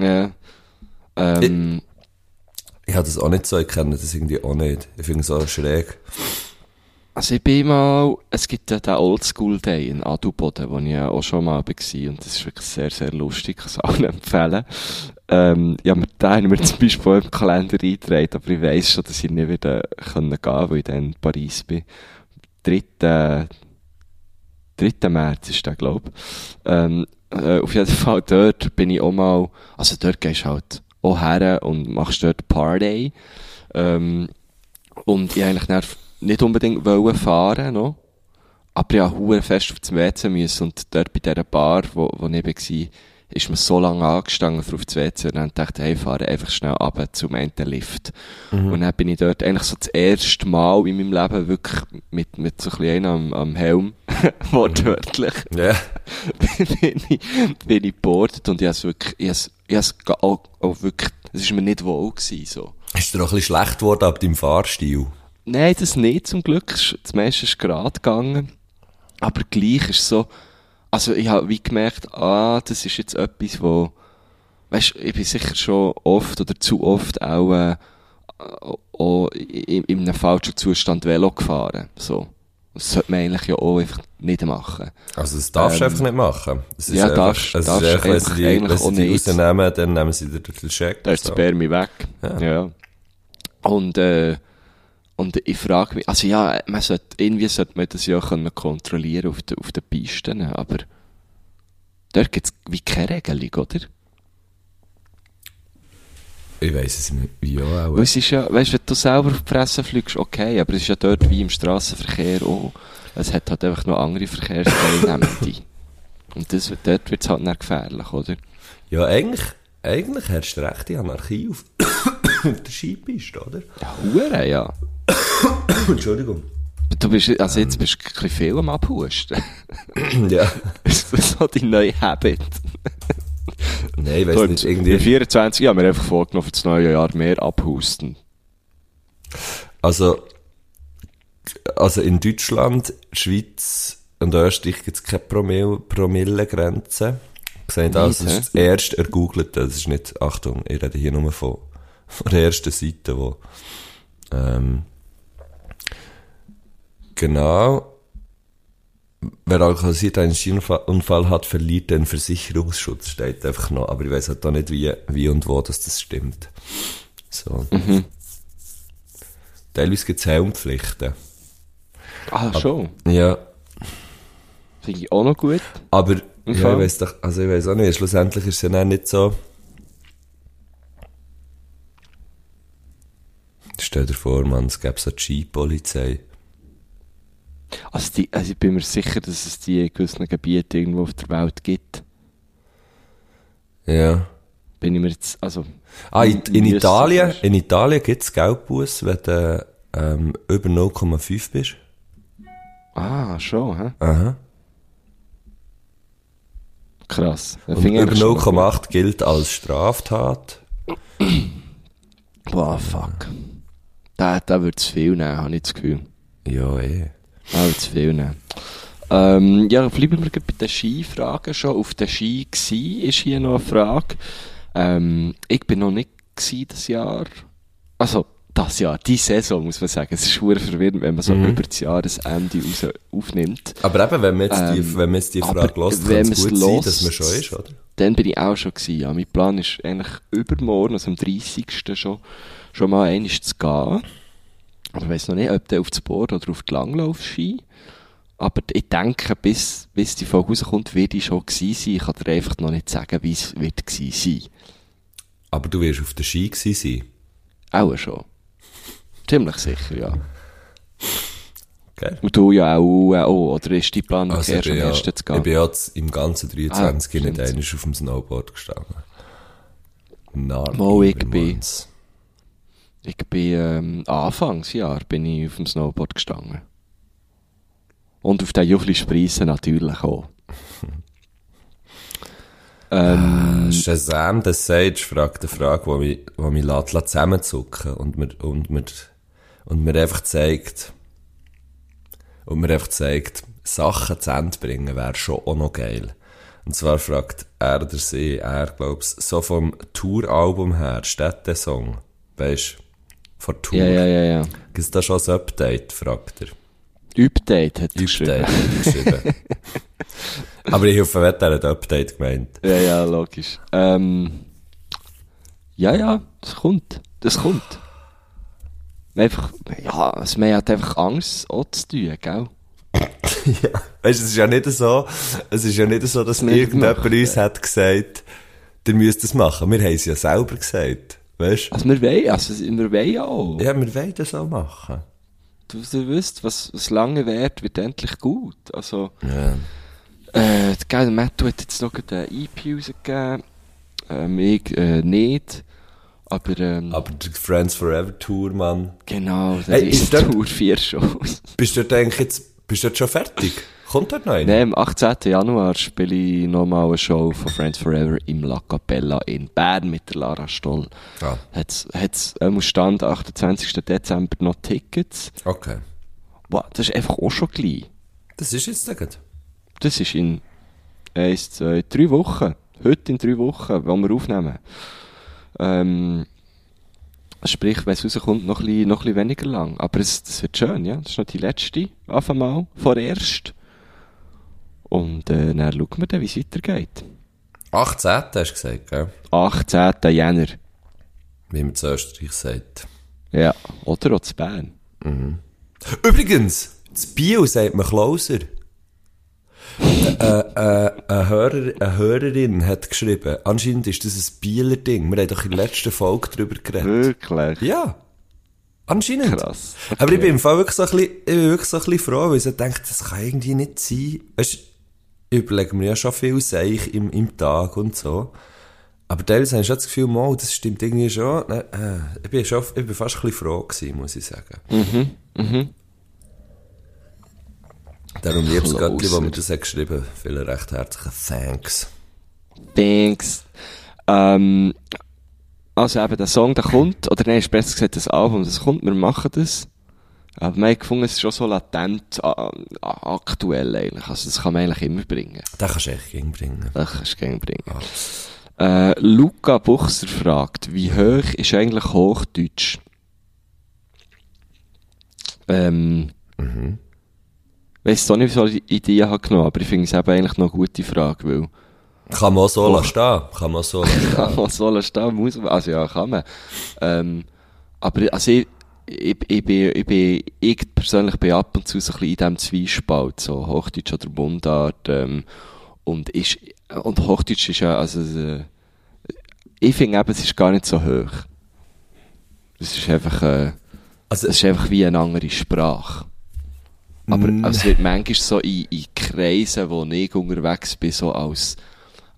ja? Ja. Ähm, Ich habe das auch nicht so, ich kenne das irgendwie auch nicht. Ich finde es auch schräg. Also ich bin mal, es gibt ja den Oldschool Day in Adelboden, wo ich auch schon mal war und das ist wirklich sehr, sehr lustig, ich kann es allen empfehlen. Ähm, ja, den haben wir zum Beispiel im Kalender eingetragen, aber ich weiss schon, dass ich nicht wieder gehen kann, weil ich dann in Paris bin. 3. 3. März ist der, glaub. Ähm, äh, auf jeden Fall dort bin ich auch mal, also dort gehst du halt auch her und machst dort Party. Ähm, und ich eigentlich nicht unbedingt wollen fahren noch. Aber ich musste fest auf das WC müssen und dort bei dieser Bar, wo, wo ich war, ist mir so lange angestanden für auf das WC und dann dachte ich, hey, fahre einfach schnell runter zum einen Lift. Und dann bin ich dort eigentlich so das erste Mal in meinem Leben wirklich mit, mit so ein bisschen am, am Helm, wortwörtlich, Ja. bin ich, bin ich gebordet und ich hab's wirklich, ich ich hab's ga- auch, auch wirklich, es ist mir nicht wohl gewesen, so. Ist dir auch ein bisschen schlecht geworden ab deinem Fahrstil? Nein, das nicht, zum Glück. Es ist- Das meiste ist gerade gegangen. Aber gleich ist so, also ich habe wie gemerkt, ah, das ist jetzt etwas, wo, weißt, ich bin sicher schon oft oder zu oft auch, äh, auch in, in einem falschen Zustand Velo gefahren, so. Das sollte man eigentlich ja auch einfach nicht machen. Also das darfst du Ähm, einfach nicht machen. Es ist ja, einfach, darfst- es darfst einfach, wenn sie die, eigentlich wenn die rausnehmen, dann nehmen sie dir den Check. Da ist so. der Bär mich weg. Ja. Ja. Und, äh, und ich frage mich, also ja, man sollte, irgendwie sollte man das ja können kontrollieren auf, den auf den Pisten, aber dort gibt's wie keine Regelung, oder? Ich weiss es nicht. Ja, auch. Es ist ja, weißt, wenn du selber auf die Presse fliegst, okay, aber es ist ja dort wie im Straßenverkehr auch. Es hat halt einfach noch andere Verkehrsteilnehmende. Und das, dort wird's halt dann gefährlich, oder? Ja, eigentlich, eigentlich herrscht rechte Anarchie auf, auf der Skipiste, oder? Ja, Hure, ja. Entschuldigung. Du bist, also jetzt bist du ein bisschen viel am Abhusten. ja. ist das so dein neuer Habit? Nein, ich So, nicht, in irgendwie. 24 haben wir einfach vorgenommen, für das neue Jahr mehr abhusten. Also, also in Deutschland, Schweiz und Österreich gibt es keine Promille, Promillegrenze. Gesehen, das ist das erste ergoogelte, das ist nicht, Achtung, ich rede hier nur von, von der ersten Seite, wo, ähm, genau, wer alkoholisiert einen Skiunfall hat, verliert den Versicherungsschutz, steht einfach noch, aber ich weiß halt auch nicht, wie, wie und wo dass das stimmt. So. Teilweise gibt es Helmpflichten. Ah, schon. Ja, Finde ich auch noch gut. aber ja, ich weiß doch, also ich weiß auch nicht, schlussendlich ist es ja dann nicht so. Stell dir vor, man, es gäbe so die Skipolizei. Also, die, also ich bin mir sicher, dass es die in gewissen Gebieten irgendwo auf der Welt gibt. Ja. Bin ich mir jetzt, also... Ah, in, in Italien, in Italien gibt es Geldbuß, wenn du ähm, über 0,5 bist. Ah, schon, hä? Aha. Krass. Und über eigentlich schon noch 0,8 gilt als Straftat. Boah, fuck. Da, da wird es viel nehmen, habe ich das Gefühl. Ja, eh. Wird es viel nehmen. Ähm, ja, bleiben wir bei den Skifragen schon. Auf den Ski gsi ist hier noch eine Frage. Ähm, ich bin noch nicht gsi das Jahr. Also, das Jahr, die Saison, muss man sagen. Es ist schwer verwirrend, wenn man so über das Jahresende raus aufnimmt. Aber eben, wenn man jetzt die, Ähm, wenn man jetzt die Frage lässt, kann es gut sein, dass man schon ist, oder? Dann bin ich auch schon gewesen, ja. Mein Plan ist eigentlich übermorgen, also am 30. schon, schon mal einmal zu gehen. Aber ich weiss noch nicht, ob der auf das Board oder auf die Langlaufski. Aber ich denke, bis, bis die Folge rauskommt, wird ich schon gewesen sein. Ich kann dir einfach noch nicht sagen, wie es wird gewesen sein. Aber du wirst auf der Ski gewesen sein. Auch schon. Ziemlich sicher, ja. Gell? Und du ja auch, äh, auch oder ist dein Plan, Also erst ich bin, am ja, ersten zu ich gehen? bin ja jetzt im ganzen 23 Ah, nicht einmal auf dem Snowboard gestanden. Na, Mo, ich bin- Manns. Ich bin, ähm, Anfangsjahr bin ich auf dem Snowboard gestanden. Und auf den Juchli-Spreisen natürlich auch. ähm, Shazam the Sage fragt eine Frage, die mich, die mich lässt, lässt zusammenzucken und mir, und mir, und mir einfach zeigt, und mir einfach zeigt, Sachen zu Ende bringen wäre schon auch noch geil. Und zwar fragt er der See, er glaub's, so vom Touralbum her, Städtesong, weisst, von Tour. ja, ja, ja, ja. Gibt's da schon ein Update, fragt er. Update hat er geschrieben. Geschrieben. Aber ich hoffe, er hat Update gemeint. Ja, ja, logisch. Ähm, ja, ja, das kommt. Das kommt. Einfach, ja, also man hat einfach Angst, auch zu tun, gell? ja. Weißt du, es ist ja nicht so, es ist ja nicht so, dass irgendjemand uns hat gesagt, ihr müsst das machen. Wir haben es ja selber gesagt. Weißt Also wir wollen, also wir wollen auch. du? Ja, wir wollen das auch machen. Du, du wisst, was, was lange währt, wird endlich gut. Also, Ja. äh, der Matt hat jetzt noch eine EP rausgegeben. Ähm, ich, äh, nicht. Aber, ähm, Aber die Friends Forever Tour, Mann. genau, der Hey, ist ist dort- Tour 4 Shows. Bist du eigentlich jetzt, bist du dort schon fertig? Kommt dort noch? Nein, am 18. Januar spiele ich nochmal eine Show von Friends Forever im La Capella in Bern mit der Lara Stoll. Ah, Hat's, hat's, ähm, Stand 28. Dezember noch Tickets. okay. Wow, das ist einfach auch schon gleich. Das ist jetzt gut. Das ist in eins, zwei, drei Wochen. Heute in drei Wochen, wenn wir aufnehmen. Ähm, sprich, wenn es rauskommt, noch ein, bisschen, noch ein bisschen weniger lang. Aber es, das wird schön, ja. Das ist noch die letzte, auf einmal, vorerst. Und äh, dann schauen wir dann, wie es weitergeht. 18. hast du gesagt, gell? 18. Jänner. Wie man zu Österreich sagt. Ja. Oder auch zu Bern. Übrigens, das Bio sagt man Klauser. äh, äh, eine, Hörer, eine Hörerin hat geschrieben, anscheinend ist das ein Bieler Ding. Wir haben doch in der letzten Folge darüber geredet. Wirklich? Ja. Anscheinend. Krass. Aber ich bin im Fall wirklich so ein bisschen, ich bin wirklich so ein bisschen froh, weil ich so denke, das kann irgendwie nicht sein. Weißt, ich überlege mir ja schon viel Seich im, im Tag und so. Aber teilweise habe ich schon das Gefühl, mal, das stimmt irgendwie schon. Nein, äh, ich bin schon, ich bin fast ein bisschen froh gewesen, muss ich sagen. Mhm, mhm. Darum liebes. Göttli, wo mir das hat geschrieben. Vielen recht herzlichen Thanks. Thanks. Ähm, also eben, der Song, der kommt, oder nein, ist besser gesagt, das Album, das kommt, wir machen das. Aber wir haben gefunden, es ist schon so latent, äh, aktuell eigentlich. Also das kann man eigentlich immer bringen. Den kannst du echt gegenbringen. Das kannst du gerne bringen. Äh, Luca Buchser fragt, wie hoch ist eigentlich Hochdeutsch? Ähm, Mhm. weiss auch nicht, wieso ich die Idee habe genommen, aber ich finde es eben eigentlich noch eine gute Frage, weil Kann man auch so lassen stehen. Kann man so lassen stehen. kann man so lassen stehen, muss man, also ja, kann man. Ähm, aber also ich, ich, ich, bin, ich, bin, ich persönlich bin ab und zu so ein bisschen in diesem Zwiespalt, so Hochdeutsch oder Mundart, ähm, und ist, und Hochdeutsch ist ja, also, äh, ich finde eben, es ist gar nicht so hoch. Es ist einfach, äh, Also, es ist einfach wie eine andere Sprache. Aber also es wird manchmal so in, in Kreisen, wo ich unterwegs bin, so als,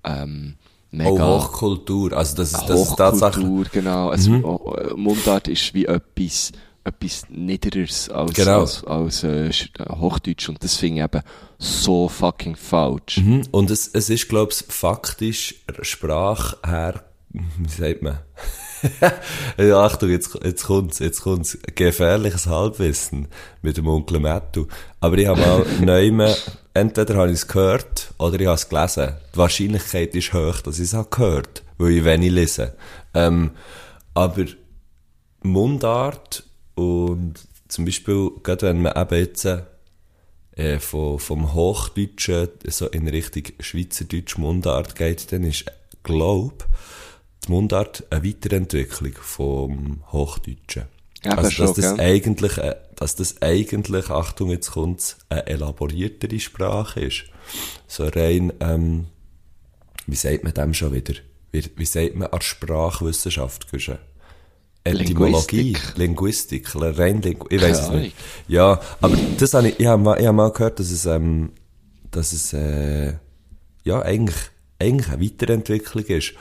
ähm, mega... auch Hochkultur. Also, das ist, das ist tatsächlich, Hochkultur, genau. Also, Mhm. oh, äh, Mundart ist wie etwas, etwas Niederes als, Genau. als, als äh, äh, Hochdeutsch. Und das finde ich eben so fucking falsch. Mhm. Und es, es ist, glaube ich, faktisch Sprache her, wie sagt man? ja, Achtung, jetzt, jetzt kommt's, jetzt kommt's. Gefährliches Halbwissen mit dem Onkel Mattu. Aber ich habe mal neu, entweder habe ich es gehört oder ich habe es gelesen. Die Wahrscheinlichkeit ist hoch, dass ich es habe gehört, weil ich wenig lese. Ähm, aber Mundart und zum Beispiel, gerade wenn man eben jetzt, äh, von, vom Hochdeutschen so in Richtung Schweizerdeutsch Mundart geht, dann ist, glaub, die Mundart eine Weiterentwicklung vom Hochdeutschen. Eben also, schon, dass das gell? eigentlich, äh, dass das eigentlich, Achtung, jetzt kommt's, eine elaboriertere Sprache ist. So rein, ähm, wie sagt man dem schon wieder? Wie, wie sagt man an Sprachwissenschaft? Etymologie, Linguistik, rein Lingu ich weiß es nicht. Ja, aber das habe ich, ich habe mal, ich habe mal gehört, dass es, ähm, dass es, äh, ja, eigentlich, eigentlich eine Weiterentwicklung ist.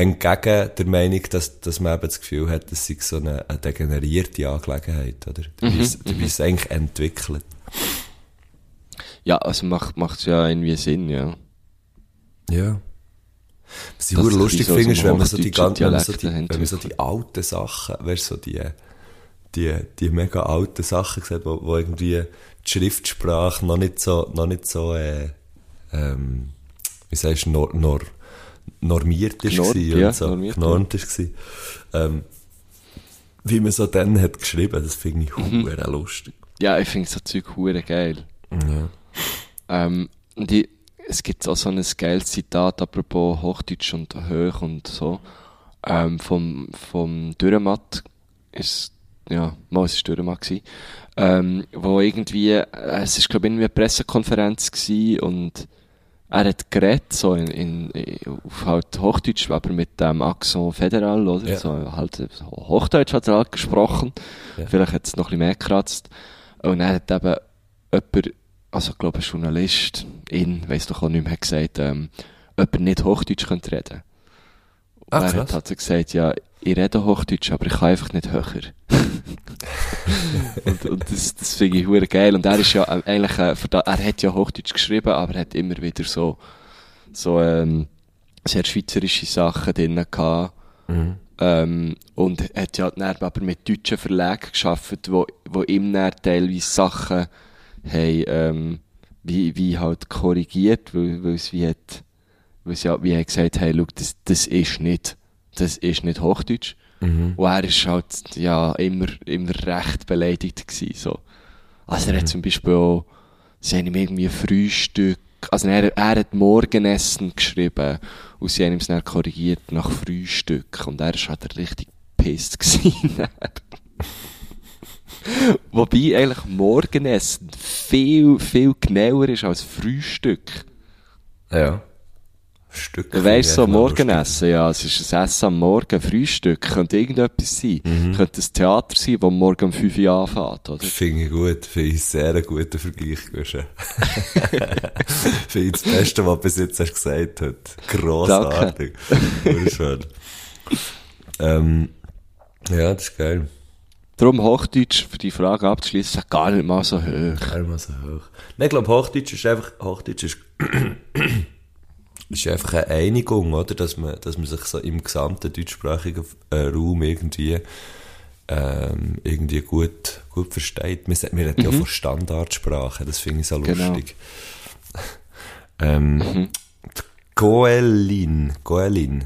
Entgegen der Meinung, dass, dass man eben das Gefühl hat, das sei so eine, eine degenerierte Angelegenheit, oder? Dabei Mhm, ist dabei ist es eigentlich entwickelt. Ja, also macht, macht's ja irgendwie Sinn, ja. Ja. Was ich sich lustig so finde, ist, wenn man so die ganzen, wenn man so die, wenn man so die alten Sachen, weißt so die, die, die mega alten Sachen sieht, wo, wo irgendwie die Schriftsprache noch nicht so, noch nicht so, äh, ähm, wie sagst du, nor, nor, normiert ist gewesen ja, und so, normiert, genormt ist gewesen. Ähm, wie man so dann hat geschrieben, das finde ich Mhm. lustig. ja, ich finde so Zeug hure geil. Ja. Ähm, und ich, es gibt auch so ein geiles Zitat, apropos Hochdeutsch und hoch und so, ähm, vom, vom Dürrematt, ist, ja, mal, es ist Dürrematt gewesen, ähm, wo irgendwie, äh, es ist, glaube ich, irgendwie eine Pressekonferenz gewesen und er hat geredet, so in, in, auf halt Hochdeutsch, aber mit dem Accent Federal, oder? Ja. So, halt, Hochdeutsch hat er halt gesprochen. Ja. Vielleicht hat es noch ein bisschen mehr gekratzt. Und er hat eben jemand, also, ich glaube, ein Journalist, in, weiss doch auch nicht mehr, hat gesagt, ähm, jemand nicht Hochdeutsch könnte reden. Ah, er hat halt so gesagt, ja, ich rede Hochdeutsch, aber ich kann einfach nicht höher. und, und das, das finde ich hure geil. Und er ist ja eigentlich, äh, er hat ja Hochdeutsch geschrieben, aber er hat immer wieder so, so, ähm, sehr schweizerische Sachen drin gehabt. Mhm. Ähm, und hat ja dann aber mit deutschen Verlagen geschafft, wo, wo ihm dann teilweise Sachen haben, ähm, wie, wie halt korrigiert, weil, weil es wie hat, weil es ja, wie er gesagt hat, hey, schau, das, das ist nicht, das ist nicht Hochdeutsch. Mhm. Und er ist halt, ja, immer, immer recht beleidigt gewesen, so. Also er hat zum Beispiel auch, sie haben ihm irgendwie Frühstück, also er, er hat Morgenessen geschrieben und sie haben ihm es dann korrigiert nach Frühstück und er ist halt richtig pisst gewesen. Wobei eigentlich Morgenessen viel, viel genauer ist als Frühstück. Ja. Stück. Du weißt so, ich echt Morgenessen, ja, es ist ein Essen am Morgen, Frühstück, könnte irgendetwas sein. Könnte ein Theater sein, das morgen um 5 Uhr anfängt, oder? Finde ich gut. Finde ich sehr einen guten Vergleich, Guschen. Finde ich das Beste, was du bis jetzt hast gesagt hast. Grossartig. Wunderschön. ähm, ja, das ist geil. Darum Hochdeutsch, für die Frage abzuschließen, gar nicht mal so hoch. Gar nicht mal so hoch. Nein, ich glaube, Hochdeutsch ist einfach, Hochdeutsch ist, ist einfach eine Einigung, oder? Dass man, dass man sich so im gesamten deutschsprachigen äh, Raum irgendwie, ähm, irgendwie gut, gut versteht. Wir, wir reden ja von Standardsprache, das finde ich so Genau. lustig. ähm, die Goelin, Goelin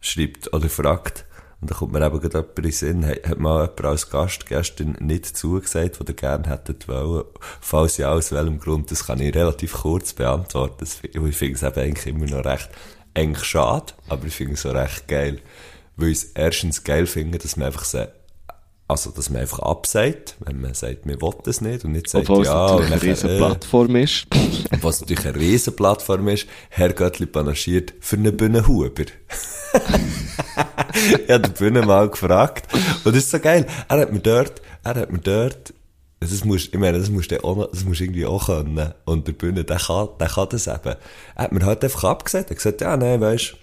schreibt oder fragt, und da kommt mir eben gerade jemand in den Sinn, hat, hat mal jemand als Gast gestern nicht zugesagt, was ihr gerne hättet wollen. Falls ja, aus welchem Grund, das kann ich relativ kurz beantworten. Das, ich finde es eben eigentlich immer noch recht, eigentlich schade, aber ich finde es auch recht geil. Weil ich es erstens geil finde, dass man einfach so, also, dass man einfach absagt, wenn man sagt, wir wollen das nicht, und nicht sagt, Obwohl es ja, natürlich und eine nachher, riesen äh, Plattform ist. was natürlich eine riesen Plattform ist, Herr Göttli panaschiert für einen Bühnenhuber. ich habe den Bühnen mal gefragt. Und das ist so geil. Er hat mir dort, er hat mir dort, das musst, ich meine, das musst du auch, das musst irgendwie auch können. Und der Bühne, der kann, der kann das eben. Er hat mir halt einfach abgesagt. Er hat gesagt, ja, nein, weisst,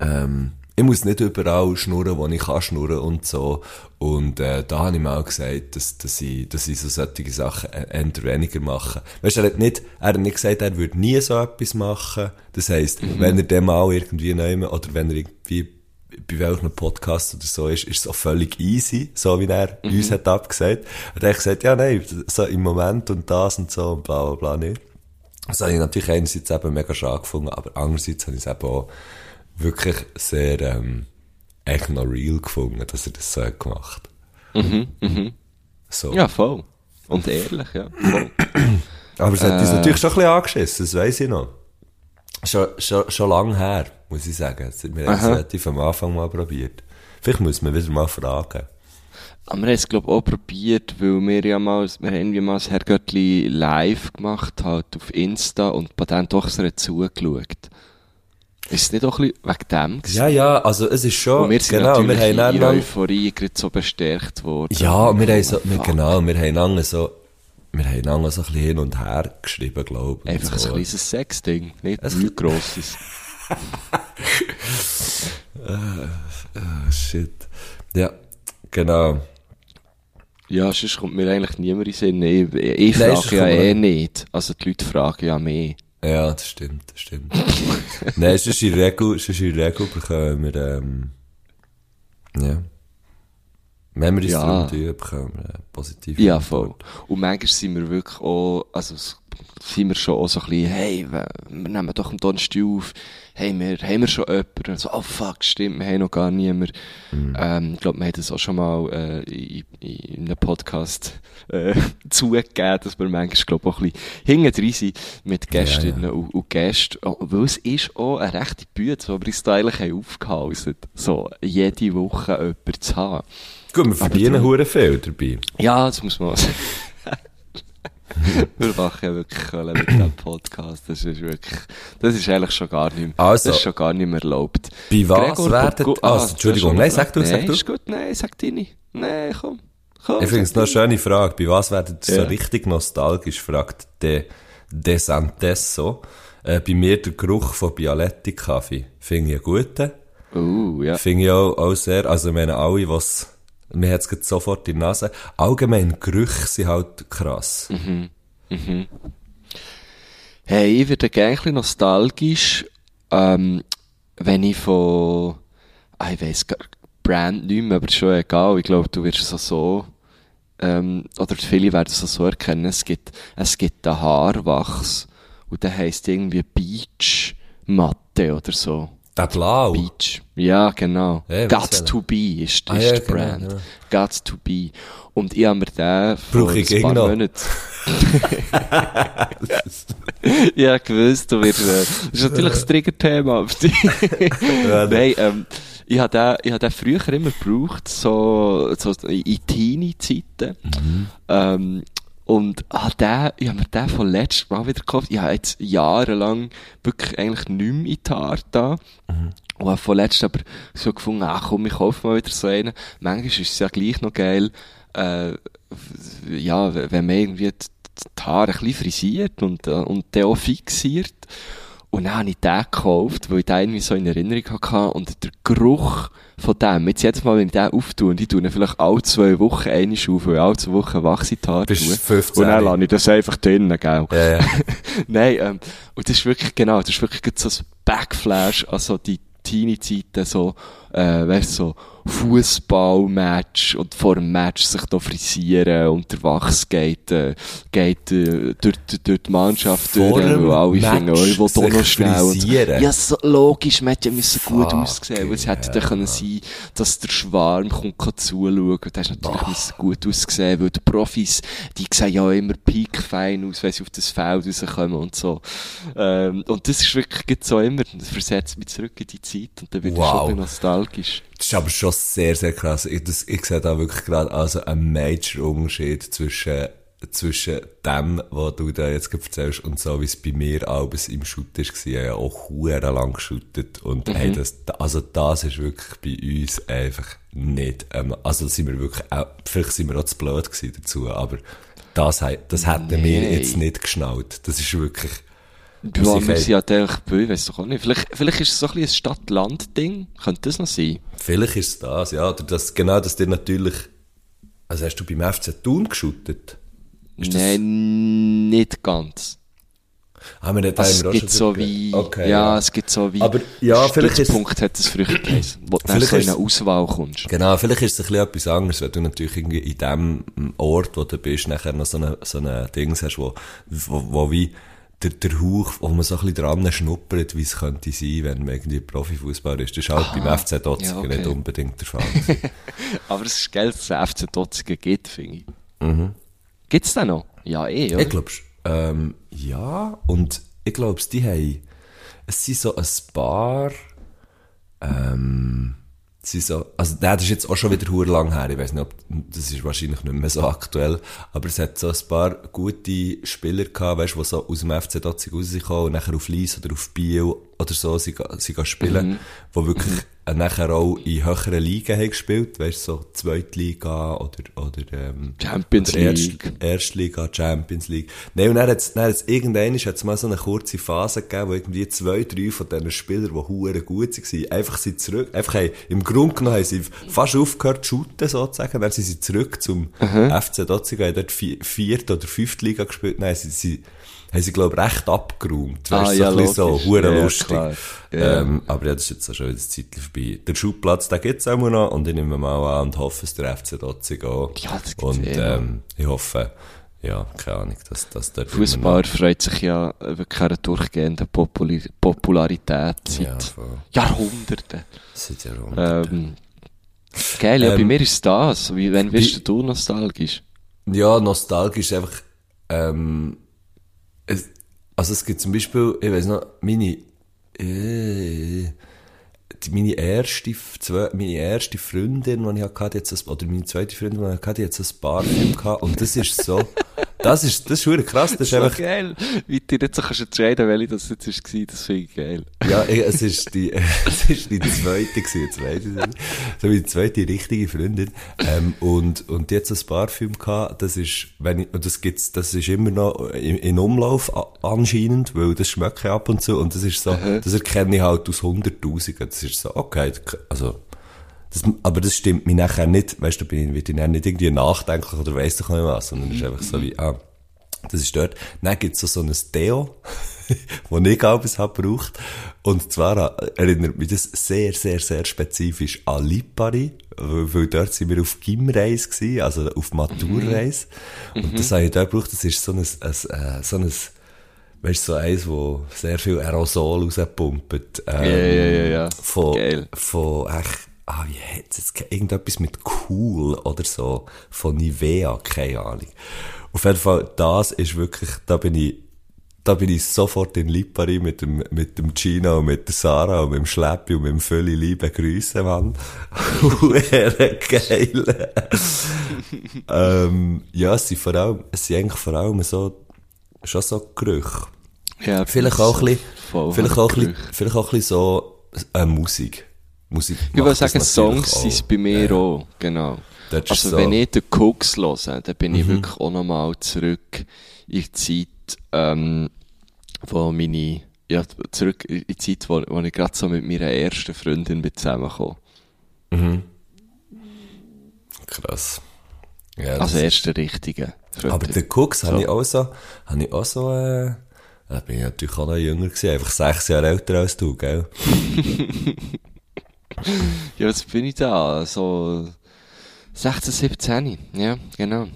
ähm, ich muss nicht überall schnurren, wo ich kann schnurren und so. Und äh, da habe ich mal gesagt, dass, dass, ich, dass ich so solche Sachen eher weniger mache. Weißt du, er hat nicht, er hat nicht gesagt, er würde nie so etwas machen. Das heisst, wenn er dem mal irgendwie nehmen oder wenn er irgendwie bei welchem Podcast oder so ist, ist es auch völlig easy, so wie er uns hat abgesagt. Und er hat gesagt, ja, nein, so im Moment und das und so und bla bla bla nicht. Das habe ich natürlich einerseits eben mega schade gefunden, aber andererseits habe ich es eben auch wirklich sehr, ähm, echt noch real gefunden, dass er das so hat gemacht. So. Ja, voll. Und ehrlich, ja. Voll. Aber es hat uns Äh. natürlich schon ein bisschen angeschissen, das weiss ich noch. Schon, schon, schon lange her, muss ich sagen. Wir haben es relativ am Anfang mal probiert. Vielleicht muss man wieder mal fragen. Aber wir haben es, glaube ich, auch probiert, weil wir ja mal, wir haben irgendwie mal das Herr Göttli live gemacht, halt auf Insta, und bei dem doch so zugeschaut. Ist es nicht auch ein bisschen wegen dem gewesen? Ja, ja, also es ist schon, Und wir sind genau, wir haben in Euphorie gerade so bestärkt worden. Ja, wir haben so, wir, genau, wir haben lange so, wir haben lange so ein bisschen hin und her geschrieben, glaube ich. Einfach so. ein kleines Sexding, nicht Es- nichts Grosses. Ah, shit. Ja, genau. Ja, sonst kommt mir eigentlich niemand in Sinn. Ich, ich Nein, frage sonst ja eh nicht. Also die Leute fragen ja mehr. Ja, das stimmt, das stimmt. Nein, ist in Regel, ist in Regel bekommen wir, ähm, ja. Wenn wir uns Ja. darum tun, bekommen wir positive Ja, voll. Und manchmal sind wir wirklich auch, also sind wir schon auch so ein bisschen, hey, wir nehmen doch am Donnerstag auf, hey, wir, haben wir schon jemanden? So, oh fuck, stimmt, wir haben noch gar niemanden. Ähm, ich glaube, wir haben das auch schon mal äh, in, in einem Podcast äh, zugegeben, dass wir manchmal, glaube ich, auch ein bisschen hinten sind mit Gästinnen Und, und Gästen. Oh, weil es ist auch eine rechte Bühne, wo wir uns da eigentlich aufgehalten so jede Woche jemanden zu haben. Gut, wir verdienen hure viel dabei. Ja, das muss man auch sagen. Wir machen ja wirklich Köln mit diesem Podcast. Das ist wirklich, das ist eigentlich schon gar nicht mehr, Also. das ist schon gar nicht mehr erlaubt. Bei was Gregor werden- Burgu- Ah, das Entschuldigung, nein, sag du, sag du. ist gut, nein, sag deine. Nein, komm. komm Ich finde es noch eine schöne Frage. Bei was werdet ihr so Ja. richtig nostalgisch, fragt De, De Santesso. Äh, bei mir der Geruch von Bialetti-Kaffee. Finde ich einen guten. Uh, ja. Finde ich auch, auch sehr, also ich meine, alle, was, mir hat's grad sofort in die Nase. Allgemein, Gerüche sind halt krass. Hey, ich werde gerne ein bisschen nostalgisch, ähm, wenn ich von, ah, ich weiss gar, Brand nicht mehr, aber ist schon egal. Ich glaube, du wirst es auch so, ähm, oder viele werden es auch so erkennen. Es gibt, es gibt einen Haarwachs und der heisst irgendwie Beach Matte oder so. Der Blau. Beach. Ja, genau. Ich Got to be ist, ist Ah, ja, der genau, Brand. ja. Got to be. Und ich habe mir den vor ich ein paar noch. Monaten... ja, gewusst, du wirst, das ist natürlich das Triggerthema Nein, ähm, ich habe den, ich hab den früher immer gebraucht, so, so in Teenie-Zeiten. Ähm, und ah, den, ich habe mir den von letztem Mal wieder gekauft. Ich habe jetzt jahrelang wirklich eigentlich nicht mehr in die Haare da. Und habe von letztem aber so gefunden, ach komm, ich kaufe mal wieder so einen. Manchmal ist es ja gleich noch geil, äh, ja, wenn man irgendwie die, die Haare ein bisschen frisiert und, äh, und dann auch fixiert. Und dann habe ich den gekauft, weil ich den irgendwie so in Erinnerung hatte. Und der Geruch von dem, jetzt jedes Mal, wenn ich den auftue, und ich tue ihn vielleicht alle zwei Wochen einmal auf, weil ich alle zwei Wochen wachse die Haare Bist tue. 15. Und dann lasse ich das einfach drinnen, gell? Ja, ja. Nein, ähm, und das ist wirklich, genau, das ist wirklich so ein Backflash, also die Teenie-Zeiten, so, äh, weißt so, Fußballmatch und vor dem Match sich da frisieren und der Wachs geht, äh, geht äh, durch, durch die Mannschaft Vor durch, weil alle Match finden, oh, ich will da noch schnell. Und, ja, so, logisch, man hätte ja müssen gut aussehen, weil es hätte dann können sein, dass der Schwarm kommt, kann zuschauen, und das ist natürlich müssen gut aussehen, weil die Profis, die sehen ja immer piekfein aus, wenn sie auf das Feld rauskommen und so. Ähm, und das ist wirklich so immer, das versetzt mich zurück in die Zeit und dann ich Wow. schon ein bisschen nostalgisch. Das ist aber schon sehr, sehr krass. Ich, das, ich sehe da wirklich gerade also einen major Unterschied zwischen, zwischen dem, was du da jetzt erzählst und so, wie es bei mir abends im Shoot ist, war. Ich habe ja auch lang geshootet und hey, das, also das ist wirklich bei uns einfach nicht, ähm, also sind wir wirklich, auch, vielleicht sind wir auch zu blöd gewesen dazu, aber das, das hätten wir Nee. jetzt nicht geschnallt. Das ist wirklich, Ja, wir sind ja eigentlich, ich weiss doch auch nicht, vielleicht, vielleicht ist es so ein bisschen ein Stadt-Land-Ding, könnte das noch sein? vielleicht ist es das, ja, oder das, genau, dass dir natürlich, also hast du beim FC Thun das- Nein, nicht ganz. Haben wir Also, es gibt so wie? Okay, ja, es gibt so wie, Aber, ja, vielleicht ist- Stützpunkt hat es früher geheißen, wo du so in eine Auswahl kommst. Genau, vielleicht ist es ein bisschen etwas anderes, wenn du natürlich irgendwie in dem Ort, wo du bist, nachher noch so eine, so eine Dings hast, wo, wo, wo wie der, der Hauch, wo man so ein bisschen dran schnuppert, wie es könnte sein, wenn man irgendwie Profifußball ist. Das ist halt beim FC Dotziger ja, okay. nicht unbedingt der Fall. Aber es ist geil, dass es einen FC Dotzigen gibt, finde ich. Gibt's den noch? Ja, eh, oder? Mhm. ich glaube, ähm, ja, und ich glaube, die haben, es sind so ein paar, ähm, sind so, also, nein, das ist jetzt auch schon wieder hure lang her, ich weiß nicht, ob, das ist wahrscheinlich nicht mehr so aktuell, aber es hat so ein paar gute Spieler gehabt, weißt, die so aus dem FC Dotzig rausgekommen und nachher auf Lies oder auf Biel oder so, sie, sie spielen, die wirklich äh, nachher auch in höheren Ligen haben gespielt, weißt, so Zweitliga oder, oder, ähm, Champions oder Erst- League. Erstliga, Champions League. Nein, und dann hat's, dann hat's irgendwann hat's mal so eine kurze Phase gegeben, wo irgendwie zwei, drei von diesen Spielern, die hure gut waren, einfach sind zurück, einfach haben, im Grunde genommen haben sie fast aufgehört zu shooten, sozusagen, dann sind sie zurück zum FC Dotziger, haben dort vier, vierte oder fünfte Liga gespielt, nein, sie, sie, haben sie, glaube ich, recht abgeräumt. Ah, Weißt, ja, so ein bisschen so, hure Ja, lustig. Ja. Ähm, aber ja, das ist jetzt auch schon wieder ein Zeitchen vorbei. Der Schubplatz, den gibt's auch noch, und ich nehme mal an und hoffe, es der FC Dotzig auch. Ja, das Und, eh ähm, ich hoffe, Ja, keine Ahnung, dass das dort Fußball freut sich ja wirklich einer durchgehenden Populi Popularität seit Ja. Jahrhunderten. Seit Jahrhunderten. Ähm, geil, ja, bei Ähm, mir ist das. Wie, wenn wirst du nostalgisch? Ja, nostalgisch einfach, ähm, es, also es gibt zum Beispiel, ich weiß noch, meine, äh, die, meine erste, zwei, meine erste Freundin, die ich hatte, so ein, oder meine zweite Freundin, die ich hatte, so ein Parfüm gehabt, und das ist so, das ist, das ist wirklich krass, das ist so einfach, geil. Wie du jetzt so kannst entscheiden, welche das jetzt war, das finde ich geil. Ja, ich- es ist die, es ist die zweite gewesen, jetzt weiss ich nicht. So wie die zweite richtige Freundin. Ähm, und, und so ein Parfüm gehabt, das ist, wenn ich, und das gibt's, das ist immer noch in, in Umlauf anscheinend, weil das schmeckt ja ab und zu, und das ist so, das erkenne ich halt aus Hunderttausenden. Das ist so, okay, also, das, aber das stimmt mich nachher nicht, weißt du, bin ich, dann nicht irgendwie nachdenklich oder weiss doch nicht was, sondern es ist einfach so wie, ah, das ist dort. Dann gibt's so, so ein Deo, wo ich glaube, es hat gebraucht. Und zwar erinnert mich das sehr, sehr, sehr spezifisch an Lipari, weil, dort sind wir auf Gimreise gewesen, also auf Maturreise. Und das habe ich dort gebraucht, das ist so ein, ein, äh, so ein, weißt du, so eins, wo sehr viel Aerosol rauspumpt. Ähm, Ja, ja, ja, ja. Von, Geil. von, echt, ah, wie heisst es jetzt? Irgendetwas mit Cool oder so. Von Nivea, keine Ahnung. Auf jeden Fall, das ist wirklich, da bin ich, da bin ich sofort in Lipari mit dem, mit dem Gino und mit der Sarah und mit dem Schleppi und mit dem Völli liebe Grüße, Mann. Geil. ähm, ja, es sind vor allem, es sind eigentlich vor allem so, schon so Gerüche. Ja, Vielleicht auch ein bisschen, vielleicht auch ein bisschen, vielleicht auch ein bisschen so, äh, Musik. Musik. Ich würde sagen, Songs sind es bei mir Ja. auch, genau. Also so. Mhm. wenn ich den Cooks höre, dann bin ich wirklich auch nochmal zurück in die Zeit, ähm, wo meine, ja, zurück in die Zeit, wo, wo ich gerade so mit meiner ersten Freundin bin zusammengekommen. Krass. Ja, das Also erste richtige Freundin. aber den Cooks habe So. ich auch so, habe ich auch so, äh, da bin ich natürlich auch noch jünger gewesen, einfach sechs Jahre älter als du, gell? Ja, was bin ich da? So 16, 17, ja, genau.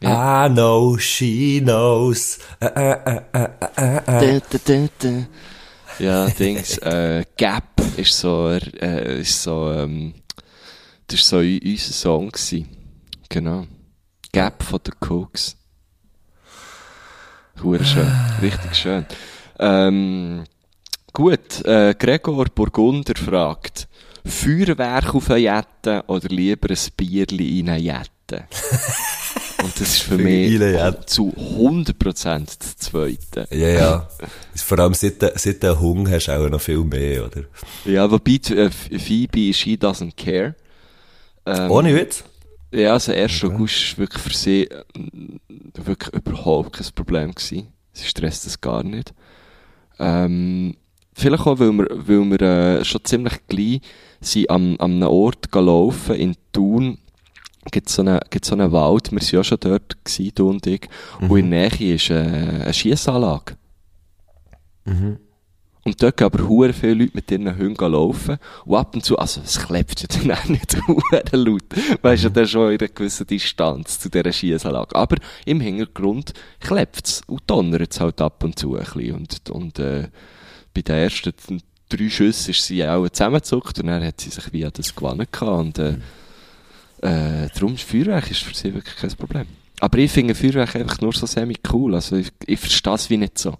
Ja. I know, she knows. Äh, äh, äh. Da, da, da. Ja, Dings, äh, Gap ist so, äh, ist so, ähm, das ist so unser Song gewesen. Genau. Gap von den Cooks. Hure schön. Richtig schön. Ähm, gut, äh, Gregor Burgunder fragt, Feuerwerk auf eine Jette oder lieber ein Bierli in eine Jette? Und das ist für Für mich Jette. zu 100% das Zweite. Ja, ja. Vor allem seit, du- seit du einen Hunger hast, auch noch viel mehr, oder? Ja, wobei äh, Phoebe, she doesn't care. Ähm, Ohne Witz? Ja, also 1. August war wirklich für sie äh, wirklich überhaupt kein Problem gewesen. Sie stresst das gar nicht. Ähm, vielleicht auch, weil wir, weil wir äh, schon ziemlich gleich sind am, am einem Ort gelaufen, in Thun, gibt so einen, gibt's so einen Wald, wir sind ja schon dort gewesen, du und ich, und in der Nähe ist äh, eine Schiessanlage. Und dort gehen aber hure viele Leute mit ihren Hunden laufen. Und ab und zu, also, es klebt ja dann auch nicht hure laut. Weisst du, dann schon in einer gewissen Distanz zu dieser Schiessanlage. Aber im Hintergrund klebt's und donnert's halt ab und zu ein bisschen. Und, und, äh, bei den ersten drei Schüssen ist sie auch zusammengezuckt und dann hat sie sich wie an das gewonnen gehabt. Und, äh, äh, darum ist Feuerwerk ist für sie wirklich kein Problem. Aber ich finde Feuerwerk einfach nur so semi cool. Also, ich, ich verstehe es wie nicht so.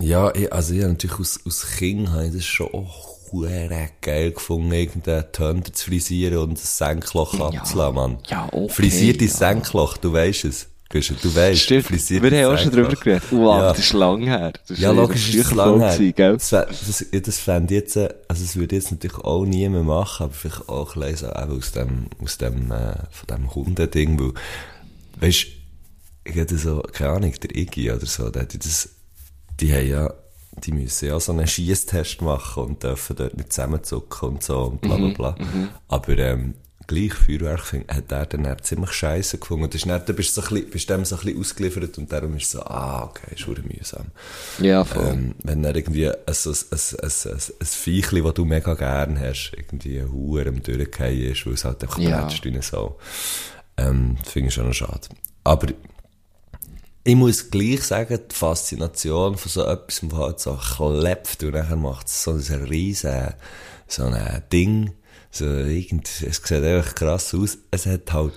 Ja, ich, also ich habe natürlich aus, aus Kind habe ich das schon auch hure geil gefunden, irgendeinen Tönder zu frisieren und ein Senkloch abzulassen, Mann. Ja, okay, Frisierte ja. Senkloch, du weißt es. Gusch, Du weißt, Stimmt, frisierte wir haben auch schon drüber geredet. Wow, Ja. das ist lang her. Das Ja, logisch ist es lang her. gewesen, gell? Das, das, das fände ich jetzt, äh, also es würde jetzt natürlich auch niemand machen, aber vielleicht auch ein bisschen so eben aus dem, aus dem, äh, von dem Hundending, weil, weisst, ich hätte so, keine Ahnung, der Iggy oder so, der hat das, die haben ja, die müssen ja so einen Schiesstest machen und dürfen dort nicht zusammenzucken und so und bla bla bla. Aber, ähm, gleich Feuerwerk finden, hat er dann eher ziemlich scheiße gefunden. Und das ist dann, dann bist du so ein bisschen, bist dem so ein bisschen ausgeliefert und darum ist so, ah, okay, ist verdammt mühsam. Ja, voll. Ähm, wenn dann irgendwie ein, so ein, ein, ein, ein, Viechli, das du mega gern hast, irgendwie Huren am Durchgehen ist, weil es halt einfach Ja. plätscht wie Sau. Ähm, das finde ich schon schade. Aber ich muss gleich sagen, die Faszination von so etwas, was halt so klebt und nachher macht es so ein riesen, so ein Ding, so irgend, es sieht einfach krass aus. Es hat halt,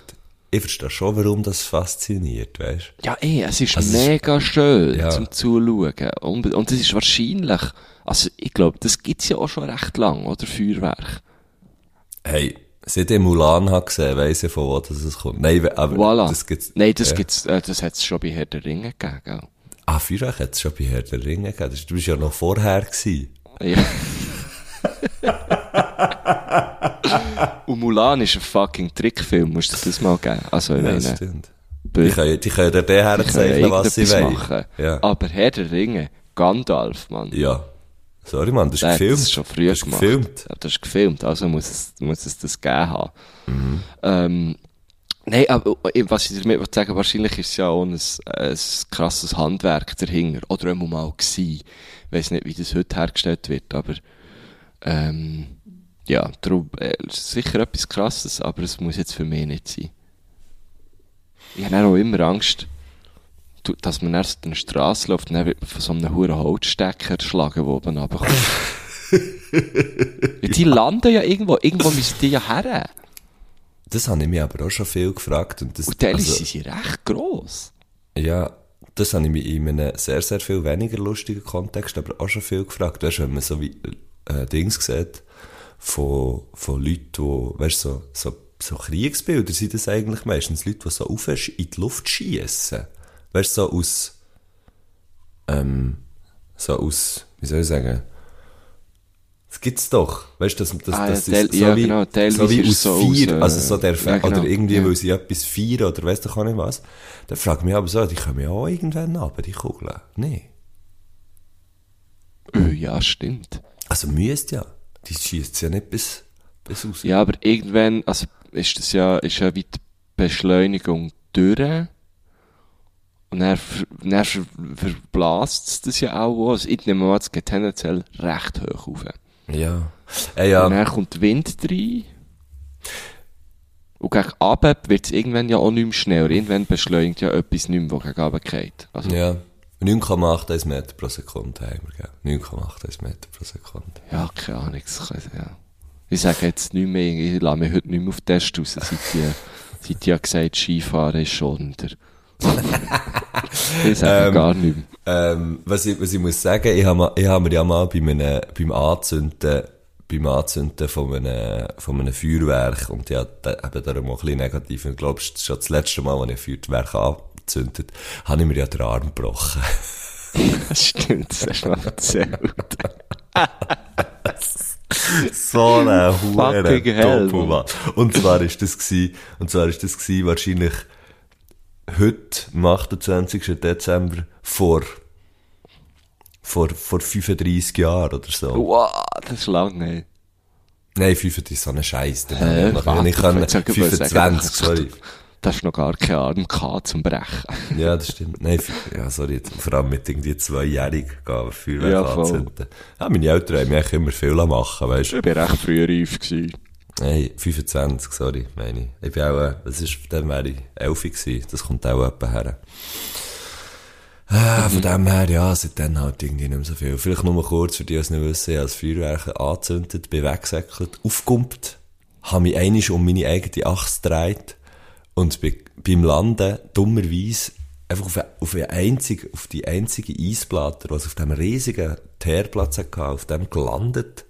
ich verstehe schon, warum das fasziniert, weißt Ja, eh, es ist Also es ist- mega schön Ja. zum Zuschauen. Und, und das ist wahrscheinlich, also ich glaube, das gibt's ja auch schon recht lang, oder? Feuerwerk. Hey, seit ich Mulan habe gesehen, weiss ich von wo das es kommt. Nein, aber Voilà. das gibt's. Nein, das ja. gibt's, äh, das hat's schon bei Herr der Ringe gegeben, gell? Ah, Feuerwerk hat es schon bei Herr der Ringe gegeben. Du bist ja noch vorher gewesen. Ja. Und Mulan ist ein fucking Trickfilm, musst du das mal geben. Also, ich Ja, meine, stimmt. Die können, die können dir den herzeichnen, was sie wollen. Ja. Aber Herr der Ringe, Gandalf, Mann. ja. Sorry, Mann, das ist gefilmt. das schon früher das ist gemacht. gefilmt. Das ist gefilmt, also muss es, muss es das gegeben haben. Ähm, nein, aber äh, was ich damit sagen wahrscheinlich ist es ja auch ein, ein krasses Handwerk dahinter. Oder einmal mal gewesen. Ich weiss nicht, wie das heute hergestellt wird, aber ähm, ja, darum, äh, sicher etwas krasses, aber es muss jetzt für mich nicht sein. Ich habe auch immer Angst, dass man erst in der Straße läuft und dann wird man von so einem hohen Holzstecker erschlagen, der oben runterkommt. ja, die landen ja irgendwo, irgendwo müssen die ja her. Das habe ich mich aber auch schon viel gefragt. Und das, Und also, sind sie recht gross. ja, das habe ich mich in einem sehr, sehr viel weniger lustigen Kontext aber auch schon viel gefragt. Weißt du, wenn man so wie, äh, Dings sieht, von, von Leuten, die, weißt du, so, so, so Kriegsbilder sind das eigentlich meistens Leute, die so auf in die Luft schießen. Weißt du, so aus, ähm, so aus, wie soll ich sagen, das gibt's doch. Weißt du, das, das, Ah, ja, das teil- ist so ja, wie, genau, so wie aus so Feier, aus, äh, also so der, ja, genau, oder irgendwie, ja. weil sie etwas feiern oder weiss doch auch nicht was. Dann fragt mich aber so, die kommen ja auch irgendwann ab, die Kugeln. Nee. Äh, ja, stimmt. Also müsst ja. Die schießt ja nicht bis, bis raus. Ja, aber irgendwann, also ist das ja, ist ja wie die Beschleunigung durch. Und dann, ver, verblasst es das ja auch. Also ich nehme an, es geht tendenziell recht hoch rauf. Ja. Äh, ja. Und dann kommt Wind rein. Und gegen Abend wird es irgendwann ja auch nicht mehr schneller. Irgendwann beschleunigt ja etwas nicht mehr, das gegen Abend geht. Also, Ja. 9,81 Meter pro Sekunde haben wir, gell? 9,81 Meter pro Sekunde. ja, keine Ahnung. Ja. Ich sage jetzt nicht mehr, ich lasse mich heute nicht mehr auf den Test raus, seit ich, seit ich ja gesagt Skifahren ist schonender. ich sage Ähm, gar nicht mehr. Ähm, was ich, was ich muss sagen, ich habe ich hab mir ja mal bei einem, beim Anzünden, beim Anzünden von einem, von einem Feuerwerk, und ich habe eben darum auch ein bisschen negativ, ich glaube, das ist schon das letzte Mal, als ich ein Feuerwerk anzündet, habe ich mir ja den Arm gebrochen. Das stimmt, das hast du mal erzählt. so eine hure Fucking hell, Doppel, Mann. Und zwar ist das gsi, und zwar ist das gsi wahrscheinlich heute, am 28. Dezember, vor, vor, vor 35 Jahren oder so. Wow, das ist lang, ey. Nein, 35 ist so ein Scheiß. Habe ich sagen, 25, das- sorry. Da hast du noch gar keinen Arm zum Brechen. Ja, das stimmt. Nein, ja, sorry. jetzt Vor allem mit irgendwie zweijährigen gehen Feuerwerk Ja, anzünden. Ja, meine Eltern haben mich immer viel machen, weißt du. Ich bin recht früh reif gewesen. Nein, 25, sorry, meine ich. Ich bin auch, äh, das ist, dann wäre ich 11 gewesen. Das kommt auch etwa her. Ah, von dem her, ja, seitdem halt irgendwie nicht mehr so viel. Vielleicht nur mal kurz, für die, die es nicht wissen, ich habe das Feuerwerk angezündet, bin weggesäckelt, aufgekumpelt, habe mich einmal um meine eigene Achse gedreht und bin beim Landen dummerweise einfach auf, eine- auf, eine einzige, auf die einzige Eisplatte, was auf dem riesigen Teerplatz hatte, auf dem gelandet.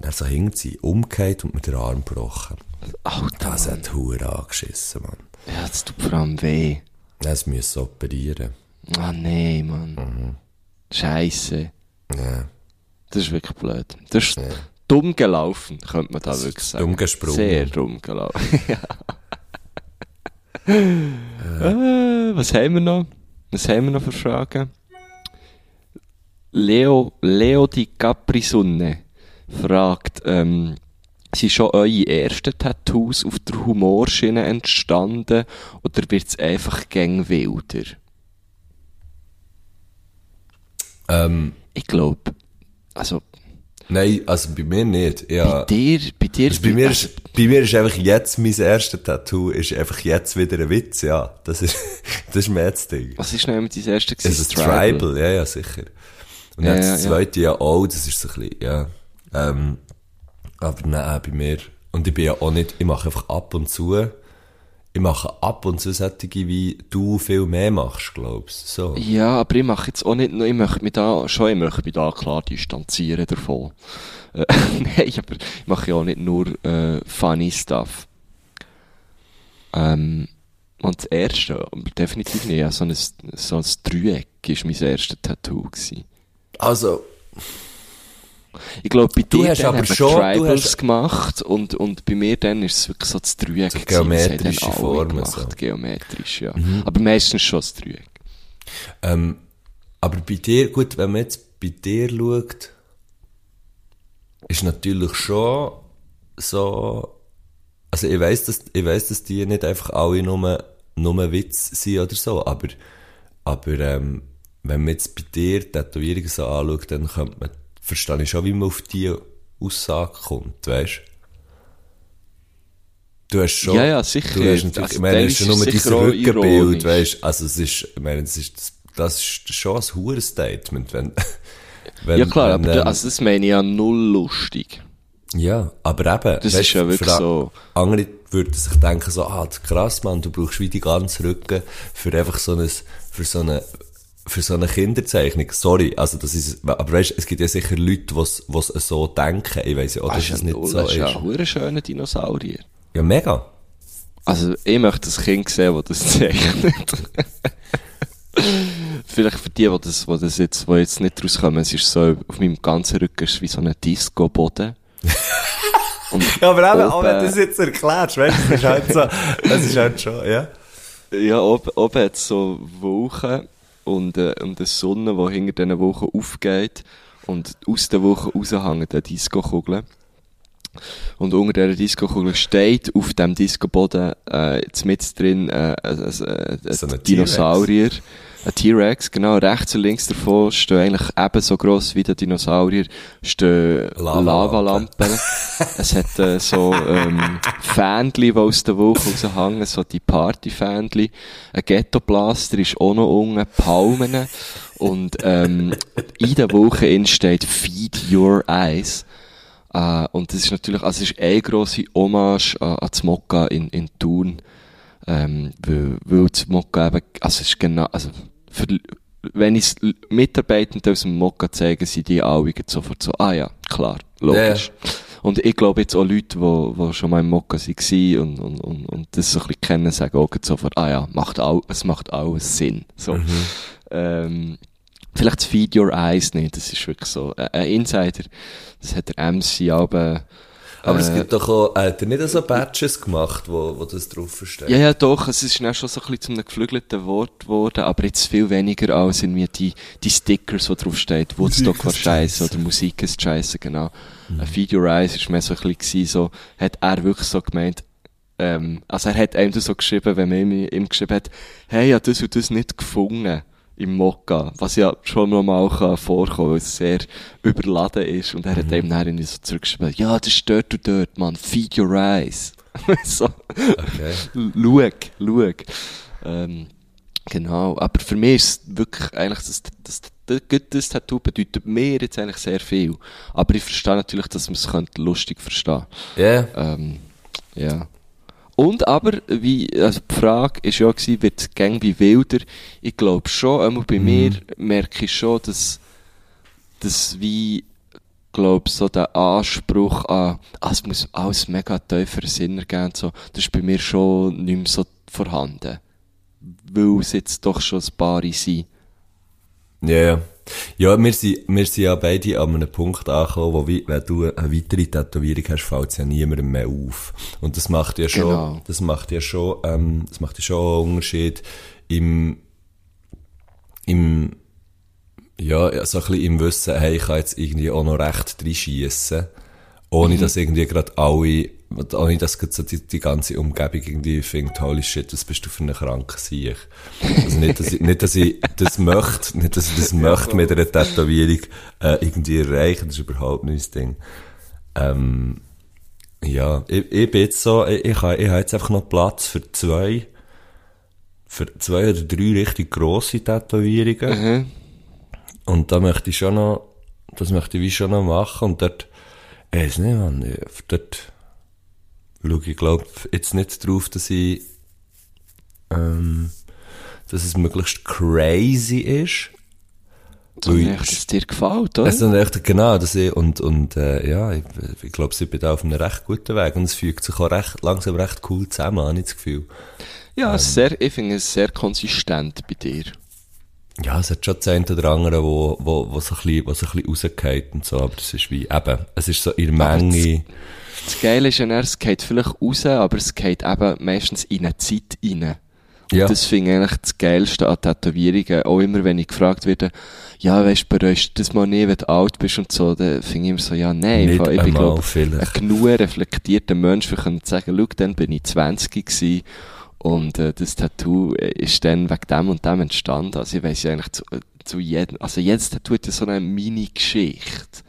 Dann so hing sie, umgekehrt und mit den Arm gebrochen. Alter, Das hat Hure angeschissen, Mann. ja, das tut vor allem weh. Das müssen operieren. Ah, nee, Mann. Scheisse. Ja. Das ist wirklich blöd. Das ist dumm gelaufen, könnte man da wirklich sagen. dumm gesprungen. Sehr dumm gelaufen. ja. Äh, was haben wir noch? Was haben wir noch für Fragen? Leo, Leo di Caprisonne fragt, ähm, sind schon eure ersten Tattoos auf der Humorschiene entstanden oder wird es einfach gäng wilder? Ähm, Ich glaube, also nein, also bei mir nicht. Ja. bei dir, bei dir, Also bei, mir ist, bei mir ist einfach jetzt mein erstes Tattoo, ist einfach jetzt wieder ein Witz, ja. Das ist, das ist mir jetzt Ding. was ist denn dein erstes Es ist Tribal. ja, ja, sicher. Und Ja, jetzt ja, das zweite ja auch, das ist so ein bisschen, ja. Ähm, aber nein, bei mir, und ich bin ja auch nicht, ich mache einfach ab und zu, ich mache ab und zu solche, wie du viel mehr machst, glaubst so. Ja, aber ich mache jetzt auch nicht nur, ich möchte mich da, schon, ich möchte mich da klar distanzieren davon. Äh, Nein, aber ich mache ja auch nicht nur äh, funny Stuff. Ähm, und das erste, aber definitiv nicht, ja, so ein, so ein Dreieck war mein erstes Tattoo. Gewesen. Also, Ich glaube, bei Du dir hast aber schon- du Tribals hast- gemacht und, und bei mir dann ist es wirklich so das Dreieck. So geometrische Formen, so. Mhm. Geometrisch, ja. Aber meistens schon das Dreieck. ähm, aber bei dir, gut, wenn man jetzt bei dir schaut, ist natürlich schon so, also ich weiss, dass, ich weiss, dass die nicht einfach alle nur, nur Witz sind oder so, aber, aber, ähm, wenn man jetzt bei dir Tätowierungen so anschaut, dann könnte man, verstehe ich schon, wie man auf die Aussage kommt, weißt Du hast schon, Ja, ja, sicher. Du hast natürlich, Also, ich meine, es ist schon nur es dein Rückenbild, weißt also es ist, ich meine, das ist, das ist schon ein hohes Statement, wenn, wenn, ja klar, wenn, aber ähm, also das meine ich ja null lustig. ja, aber eben. Das ist ja wirklich so. Andere würden sich denken so, ah, krass, Mann, du brauchst wie die ganze Rücken für einfach so ein, für so eine, für so eine Kinderzeichnung. Sorry, also das ist, aber weißt, es gibt ja sicher Leute, die es so denken. Ich weiss ja auch, dass Das es nicht so das ist ja ein schöner Dinosaurier. Ja, mega. Also, ich möchte ein Kind sehen, das das zeichnet. Vielleicht für die, die das, die das jetzt, die jetzt nicht rauskommen, es ist so, auf meinem ganzen Rücken ist wie so ein Disco-Boden. Ja, aber eben, auch wenn du das jetzt erklärst, weißt du, das ist halt so, das ist halt schon, ja. Ja, oben, oben hat es so Wolken und, äh, und eine Sonne, die hinter diesen Wolken aufgeht. Und aus den Wolken raushängen eine Disco-Kugel. Und unter dieser Disco-Kugel steht auf dem Disco-Boden äh, mit drin äh, ein, ein, So ein Dinosaurier. Ein T-Rex, genau. Rechts und links davon stehen eigentlich ebenso gross wie der Dinosaurier stehen Lavalampen. Lavalampen. es hat äh, so ähm, Fähnchen, die aus den Wolken raushängen, so die Party-Fähnchen. Ein Ghetto-Blaster ist auch noch unten, Palmen. Und ähm, in den Wolken innen steht «Feed your eyes». Äh, und das ist natürlich, also es ist eine grosse Hommage an, an das Mokka in, in Thun. Ähm, weil, weil das Mokka eben, also es ist genau, also, für, wenn ich es Mitarbeitenden aus dem Mokka zeige, sind die alle gleich sofort so, ah ja, klar, logisch. Und ich glaube jetzt auch Leute, die, die schon mal im Mokka waren und, und, und, und das so ein bisschen kennen, sagen auch sofort, ah ja, macht all, es macht alles Sinn. So. Ähm, vielleicht das Feed Your Eyes nicht, das ist wirklich so, äh, ein Insider, das hat der MC aber, Aber es Äh, gibt doch auch, äh, hat er nicht so Badges gemacht, wo, wo das drauf steht? Ja, ja, doch, es ist dann schon so ein bisschen zu einem geflügelten Wort geworden, aber jetzt viel weniger als irgendwie die, die Stickers, wo drauf steht, Woodstock war scheiße oder Musik ist scheiße, genau. Ein Feed Your Eyes ist mehr so ein bisschen gewesen, so, hat er wirklich so gemeint, ähm, also er hat einem das so geschrieben, wenn man ihm, ihm geschrieben hat, hey, hab das und das nicht gefunden im Mokka, was ja schon normal kann vorkommen, weil es sehr überladen ist und er hat einem dann irgendwie so zurückgeschrieben, ja, das ist dort und dort, man, feed your eyes. so. Okay. Schau, schau. Ähm, genau. Aber für mich ist es wirklich eigentlich, das, das, das, das, Tattoo bedeutet mir jetzt eigentlich sehr viel. Aber ich verstehe natürlich, dass man es könnte lustig verstehen Ja. ähm, ja. Und aber, wie, also die Frage ist ja gewesen, wird es gang wie wilder? Ich glaube schon, einmal bei mir merke ich schon, dass, dass wie, glaube so der Anspruch an, ah, es muss alles mega tiefer Sinn ergeben, so, das ist bei mir schon nicht mehr so vorhanden. Weil es jetzt doch schon ein paar sind. Ja, ja. Ja, wir sind, wir sind ja beide an einem Punkt angekommen, wo, wie, wenn du eine weitere Tätowierung hast, fällt es ja niemandem mehr auf. Und das macht ja schon, Genau. das macht ja schon, ähm, das macht ja schon einen Unterschied im, im, ja, so ein bisschen im Wissen, hey, ich kann jetzt irgendwie auch noch recht reinschiessen. Ohne dass irgendwie gerade alle, ohne dass so die, die ganze Umgebung irgendwie findet, holy shit, was bist du für eine kranke Sieg. Also nicht, dass ich, nicht, dass ich das möchte, nicht, dass ich das möchte mit einer Tätowierung, äh, irgendwie erreichen, das ist überhaupt nicht mein Ding. Ähm, ja, ich, ich bin jetzt so, ich, ich, habe, ich habe jetzt einfach noch Platz für zwei, für zwei oder drei richtig grosse Tätowierungen. Mhm. Und da möchte ich schon noch, das möchte ich wie schon noch machen. Und dort, ich weiß nicht, man, dort schaue ich, glaube jetzt nicht drauf, dass ich, ähm, dass es möglichst crazy ist. So Ui. nicht, dass es dir gefällt, oder? Also echt, genau, dass ich, und, und, äh, ja, ich, ich glaube, sie bin da auf einem recht guten Weg. Und es fügt sich auch recht, langsam recht cool zusammen, habe ich das Gefühl. ja, sehr, ich finde es sehr konsistent bei dir. Ja, es hat schon das eine oder andere, wo, wo, wo so ein bisschen, wo so ein bisschen rausgeht und so, aber es ist wie, eben, es ist so in der Menge, Das Geile ist ja, es geht vielleicht raus, aber es geht eben meistens in eine Zeit rein. Und Ja. das finde ich eigentlich das Geilste an Tätowierungen. Auch immer, wenn ich gefragt werde, ja, weißt du, bereust du das mal nie, wenn du alt bist und so, dann finde ich immer so, ja, nein, Nicht ich bin, glaube ein genug reflektierter Mensch, für zu sagen, schau, dann bin ich 20 gewesen und äh, das Tattoo äh, ist dann wegen dem und dem entstanden. Also ich weiss ja eigentlich zu, äh, zu jedem, also jedes Tattoo hat ja so eine Mini-Geschichte,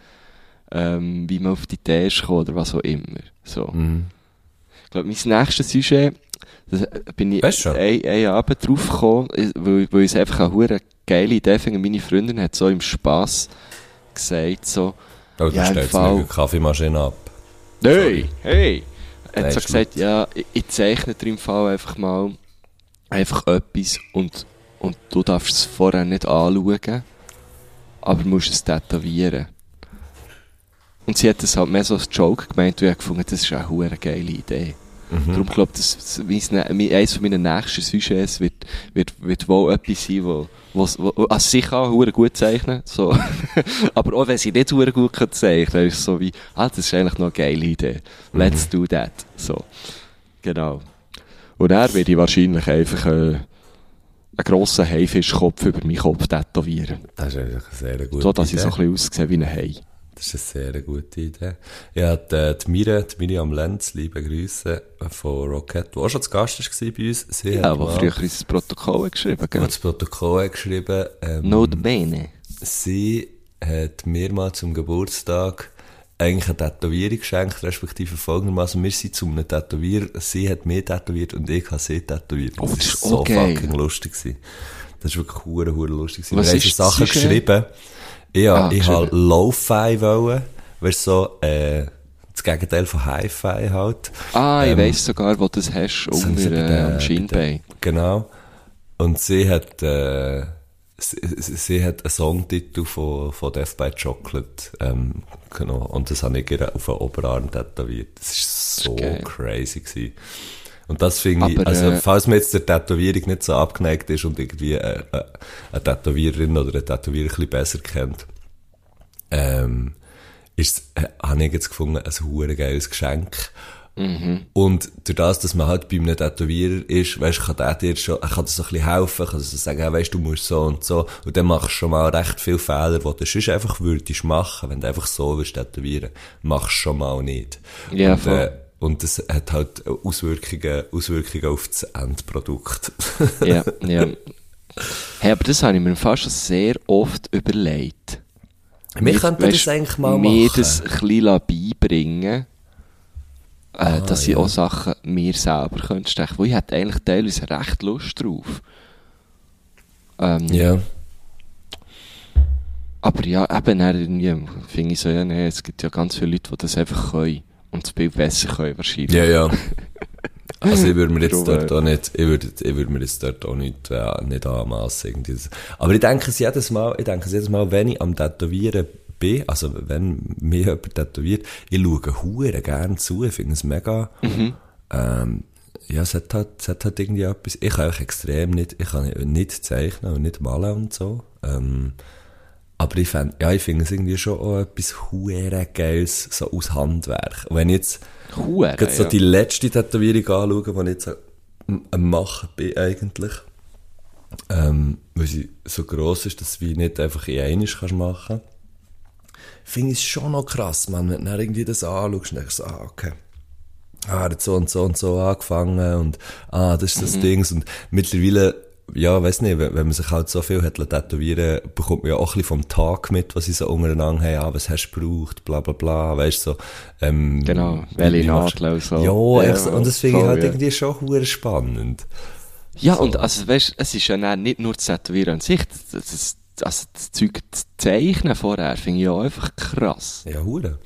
ähm, wie man auf die Idee ist gekommen oder was auch immer. So. Mhm. Ich glaube, mein nächstes Sujet, das äh, bin ich Weißt du schon? ein, ein Abend drauf gekommen, weil, weil ich es einfach eine hure geile Idee finde. Meine Freundin hat so im Spass gesagt, so, Oh, du Ja, stellst Fall. mir eine Kaffeemaschine ab. Hey, hey! Er hat so gesagt, ja, ich, ich zeichne dir im Fall einfach mal einfach etwas und, und du darfst es vorher nicht anschauen, aber musst es tätowieren. Und sie hat das halt mehr so als Joke gemeint, und ich habe gefunden, das ist eine geile Idee. Mhm. Darum glaube ich, das mein, eines von meinen nächsten Sujets wird, wird, wird wohl etwas sein, wo, wo's- wo, also sie kann hure gut zeichnen, so. aber auch wenn sie nicht hure gut kann zeichnen, ist so wie, ah, das ist eigentlich noch eine geile Idee. Let's do that. So. Genau. Und er werde ich wahrscheinlich einfach, äh, einen grossen Haifischkopf über meinen Kopf tätowieren. Das ist eigentlich eine sehr gute So, dass ich so ein bisschen aussehe wie ein Hai. Das ist eine sehr gute Idee. Ja, die, die Miriam, die Miriam Lenz, liebe Grüße von Rocket, die auch schon zu Gast war bei uns. Sie Ja, mal- früher unser Protokoll geschrieben, gell? das Protokoll geschrieben. Ähm, Not bene. Sie hat mir mal zum Geburtstag eigentlich eine Tätowierung geschenkt, respektive folgendermaßen, wir sind zu einem Tätowierer, sie hat mich tätowiert und ich habe sie tätowiert. Oh, das ist ist so fucking lustig gewesen. Das ist wirklich hure, hure lustig gewesen. Was wir haben so das Sachen geschrieben. Ja, Ah, ich habe Lo-Fi wollen, weißt so, äh, das Gegenteil von Hi-Fi halt. Ah, ich Ähm, weiss sogar, wo du das hast, das unter äh, am bei Schienbein. Genau. Und sie hat, äh, sie, sie hat einen Songtitel von, von Death by Chocolate, ähm, genau. Und das habe ich ihr auf den Oberarm tätowiert. Das ist so geil. crazy gewesen. Und das finde ich, also, äh, falls man jetzt der Tätowierung nicht so abgeneigt ist und irgendwie äh, äh, eine Tätowiererin oder einen Tätowierer ein bisschen besser kennt, ähm, ist, äh, habe ich jetzt gefunden, ein hure geiles Geschenk. Und durch das, dass man halt bei einem Tätowierer ist, weißt, kann der dir schon, er kann dir so ein bisschen helfen, kann so sagen, weißt, du musst so und so. Und dann machst du schon mal recht viele Fehler, die du sonst einfach würdest machen, wenn du einfach so willst tätowieren, machst du schon mal nicht. Ja, und, voll. äh, und das hat halt Auswirkungen, Auswirkungen auf das Endprodukt. ja, ja. Hey, aber das habe ich mir fast schon sehr oft überlegt. Wir könnten das Weisst, eigentlich mal mir machen. das ein bisschen beibringen äh, dass ich Ah, ja. auch Sachen mir selber könnte stechen. Weil ich hätte eigentlich teilweise recht Lust drauf. Ähm, Ja. Aber ja, eben irgendwie finde ich so, ja, nee, es gibt ja ganz viele Leute, die das einfach können. Und das Bild besser können wahrscheinlich. Ja, ja. Also ich würde mir jetzt dort auch nicht, ich würde, ich würde mir jetzt dort auch nicht, äh, nicht anmassen irgendwie. Aber ich denke es jedes Mal, ich denke es jedes Mal, wenn ich am Tätowieren bin, also wenn mir jemand tätowiert, ich schaue hure gern zu, ich finde es mega, ähm, ja, es hat halt, es hat halt irgendwie etwas, ich kann auch extrem nicht, ich kann nicht zeichnen und nicht malen und so, ähm, aber ich fänd, ja, ich finde es irgendwie schon auch etwas hure Geiles, so aus Handwerk. Und wenn ich jetzt, Hure, so ja. die letzte Tätowierung anschauen, die ich jetzt am machen bin eigentlich. Ähm, weil sie so gross ist, dass du nicht einfach in einiges kannst machen finde ich es schon noch krass, man, wenn du dann irgendwie das anschaust und denkst, ah, okay. Ah, er hat so und so und so angefangen und, ah, das ist das Ding. Und mittlerweile, ja, weiß nicht, wenn, wenn man sich halt so viel hat tätowieren, bekommt man ja auch ein bisschen vom Tag mit, was sie so untereinander haben, ah, was hast du gebraucht, bla, bla, bla, weißt du, so, ähm, Genau, welche Nadel so. Ja, Ja, echt so. und das finde ich halt ja. irgendwie schon hure spannend. Ja, und also, weißt, es ist ja dann nicht nur das Tätowieren an sich, das, das, also das Zeug zu zeichnen vorher, finde ich ja einfach krass. Ja, hure.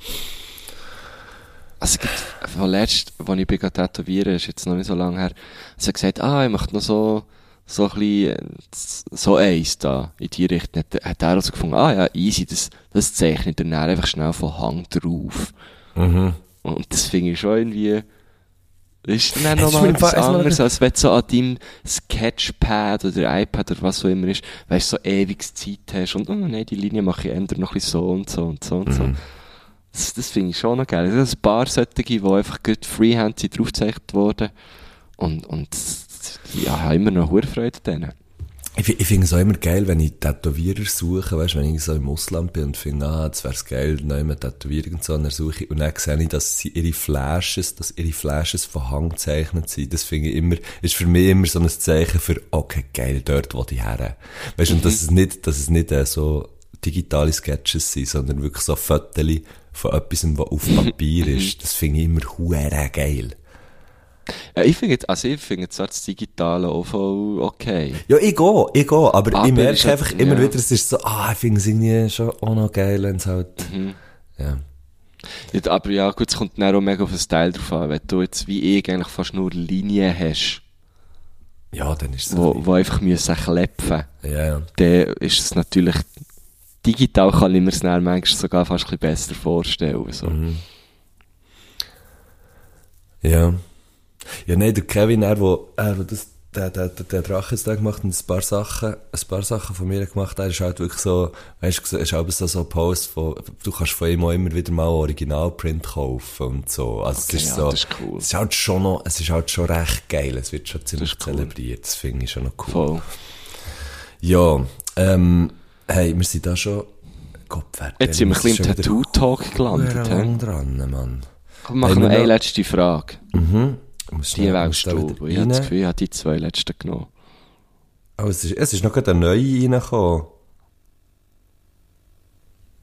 Also, es gibt, von letzt, als ich bin tätowieren, ist jetzt noch nicht so lange her, sie hat gesagt, ah, ich möchte noch so, so ein bisschen, äh, so eins da, in die Richtung. Hat, hat er also gefunden, ah ja, easy, das, das zeichnet er einfach schnell von Hang drauf. Mhm. Und das finde ich schon irgendwie, das ist dann nochmal etwas anderes, als wenn du so an deinem Sketchpad oder iPad oder was auch immer ist, weißt du, so ewig Zeit hast und, oh nein, die Linie mache ich ändern noch ein bisschen so und so und so und so. Mhm. Das, das finde ich schon noch geil. Es sind ein paar solche, die einfach gut Freehand sind draufgezeichnet worden. Und, und, ja, ich habe immer noch Freude denen. Ich, ich finde es auch immer geil, wenn ich Tätowierer suche, weißt, wenn ich so im Ausland bin und finde, ah, das wär's geil, neu mit Tätowierung und so, und dann suche ich, und dann sehe ich, dass sie ihre Flashes, dass ihre Flashes von Hang gezeichnet sind. Das finde ich immer, ist für mich immer so ein Zeichen für, okay, geil, dort wo die her. Weißt, und dass es nicht, dass es nicht äh, so digitale Sketches sind, sondern wirklich so Fotos von etwas, was auf Papier ist. Das finde ich immer hure geil. Ja, ich finde, also ich finde das Digitale auch voll okay. Ja, ich gehe, ich gehe, aber, Aber ich merke ja- einfach immer ja. wieder, es ist so, ah, ich finde es irgendwie schon auch noch geil, wenn es halt, Mhm. ja. Ja, aber ja, gut, es kommt dann auch mega auf den Style drauf an. Wenn du jetzt wie ich eigentlich fast nur Linien hast, Ja, dann ist es wo, so. wo einfach müssen klepfen Ja, ja. dann ist es natürlich, digital kann ich mir es dann manchmal sogar fast ein bisschen besser vorstellen. So. Mhm. Ja. Ja, nein, der Kevin, er, wo, er, wo das, der, der, der, der Drachenstar gemacht und ein paar Sachen, ein paar Sachen von mir gemacht, er ist halt wirklich so, weißt du, ist halt so, so ein Post von, du kannst von ihm auch immer wieder mal Originalprint kaufen und so. Also, Okay, es ist ja, so, das ist cool. es ist halt schon noch, es ist halt schon recht geil, es wird schon ziemlich ist cool. zelebriert, das finde ich schon noch cool. Voll. Ja, ähm, hey, wir sind da schon, Gott, wer- Jetzt sind wir ein das ist bisschen im Tattoo-Talk gelandet. hä? dran, Mann. Komm, machen wir eine letzte Frage. Mhm. Muss Die wählst du. Ich habe das. Gefühl, ich habe die zwei letzten genommen. Oh, es ist, es ist noch gerade eine neue reingekommen.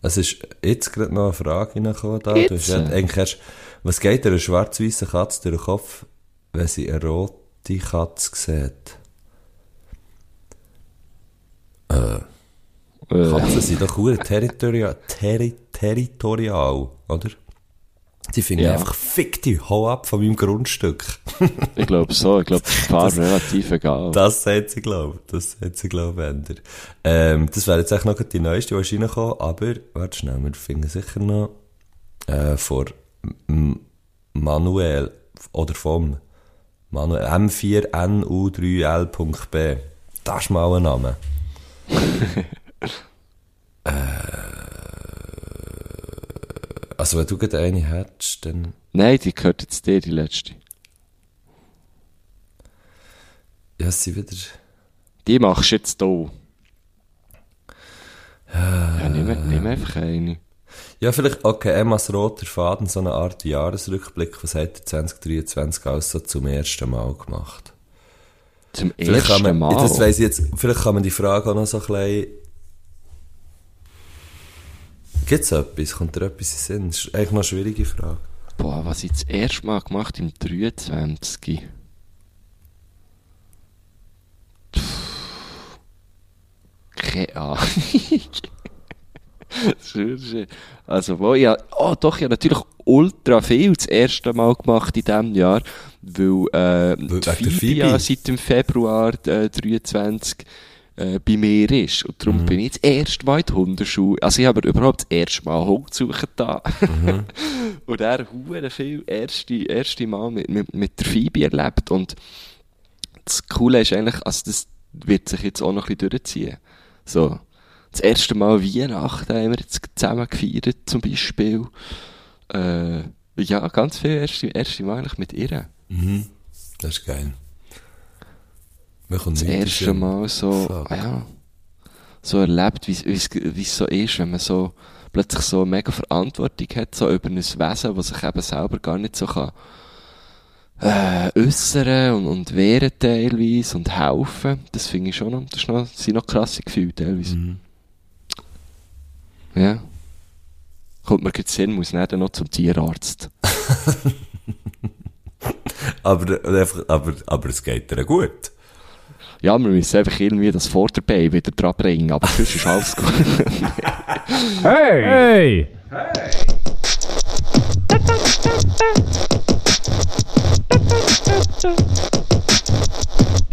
Es ist jetzt gerade noch eine Frage reingekommen da. Du hast ja eigentlich erst, was geht einer schwarz-weißen Katze durch den Kopf, wenn sie eine rote Katze sieht? Äh, Äh, Katzen sind doch hure territorial, terri territorial, oder? Die finden Ja. einfach, fick die, hau ab von meinem Grundstück. ich glaube so. Ich glaube, das war relativ egal. Das sagt sie, glaub. Das sagt sie, glaub, Ender. Ähm, das wäre jetzt echt noch die neueste, die ist reingekommen, aber, warte schnell, wir finden sicher noch, äh, vor Manuel, oder vom Manuel, M4NU3L.B. Das ist mal ein Name. äh, also, wenn du gerade eine hättest, dann, Nein, die gehört jetzt dir, die letzte. ja, sie wieder, Die machst du jetzt hier. Ja, nimm, nimm einfach eine. Ja, vielleicht, okay, Emmas roter Faden, so eine Art Jahresrückblick, was hat er 2023 alles so zum ersten Mal gemacht? Zum Vielleicht ersten man, Mal. das weiss ich jetzt, vielleicht kann man die Frage auch noch so ein bisschen, gibt's etwas? Kommt dir etwas in Sinn? Das ist eigentlich noch eine schwierige Frage. Boah, was ich das erste Mal gemacht im 23. Pff. Keine Ahnung. Also, wo ich, oh doch, ich habe natürlich ultra viel das erste Mal gemacht in diesem Jahr, weil, äh, die Phoebe Phoebe? ja seit dem Februar äh, 23 äh, bei mir ist. Und darum bin ich das erste Mal in die Hundeschule. Also, ich habe überhaupt das erste Mal Hund suchen da. Und er hure viel erste, erste Mal mit, mit, mit der Phoebe erlebt. Und das Coole ist eigentlich, also das wird sich jetzt auch noch ein bisschen durchziehen. So. Das erste Mal Weihnachten haben wir jetzt zusammen gefeiert, zum Beispiel. Äh, ja, ganz viel erste, erste Mal eigentlich mit ihr. Das ist geil. Mir kommt Das erste. Mal so, Fuck. ja, so erlebt, wie es- so ist, wenn man so plötzlich so mega Verantwortung hat, so über ein Wesen, das sich eben selber gar nicht so kann, äh, äußern und, und wehren teilweise und helfen. Das finde ich schon noch, das, ist noch, das sind noch krasse Gefühle teilweise. Mhm. Ja. Kommt mir gerade Sinn, muss nicht noch zum Tierarzt. Aber, einfach- aber, aber es geht dir gut. Ja, wir müssen einfach irgendwie das Vorderbein wieder dran bringen, aber sonst ist alles gut. Hey! Du, du,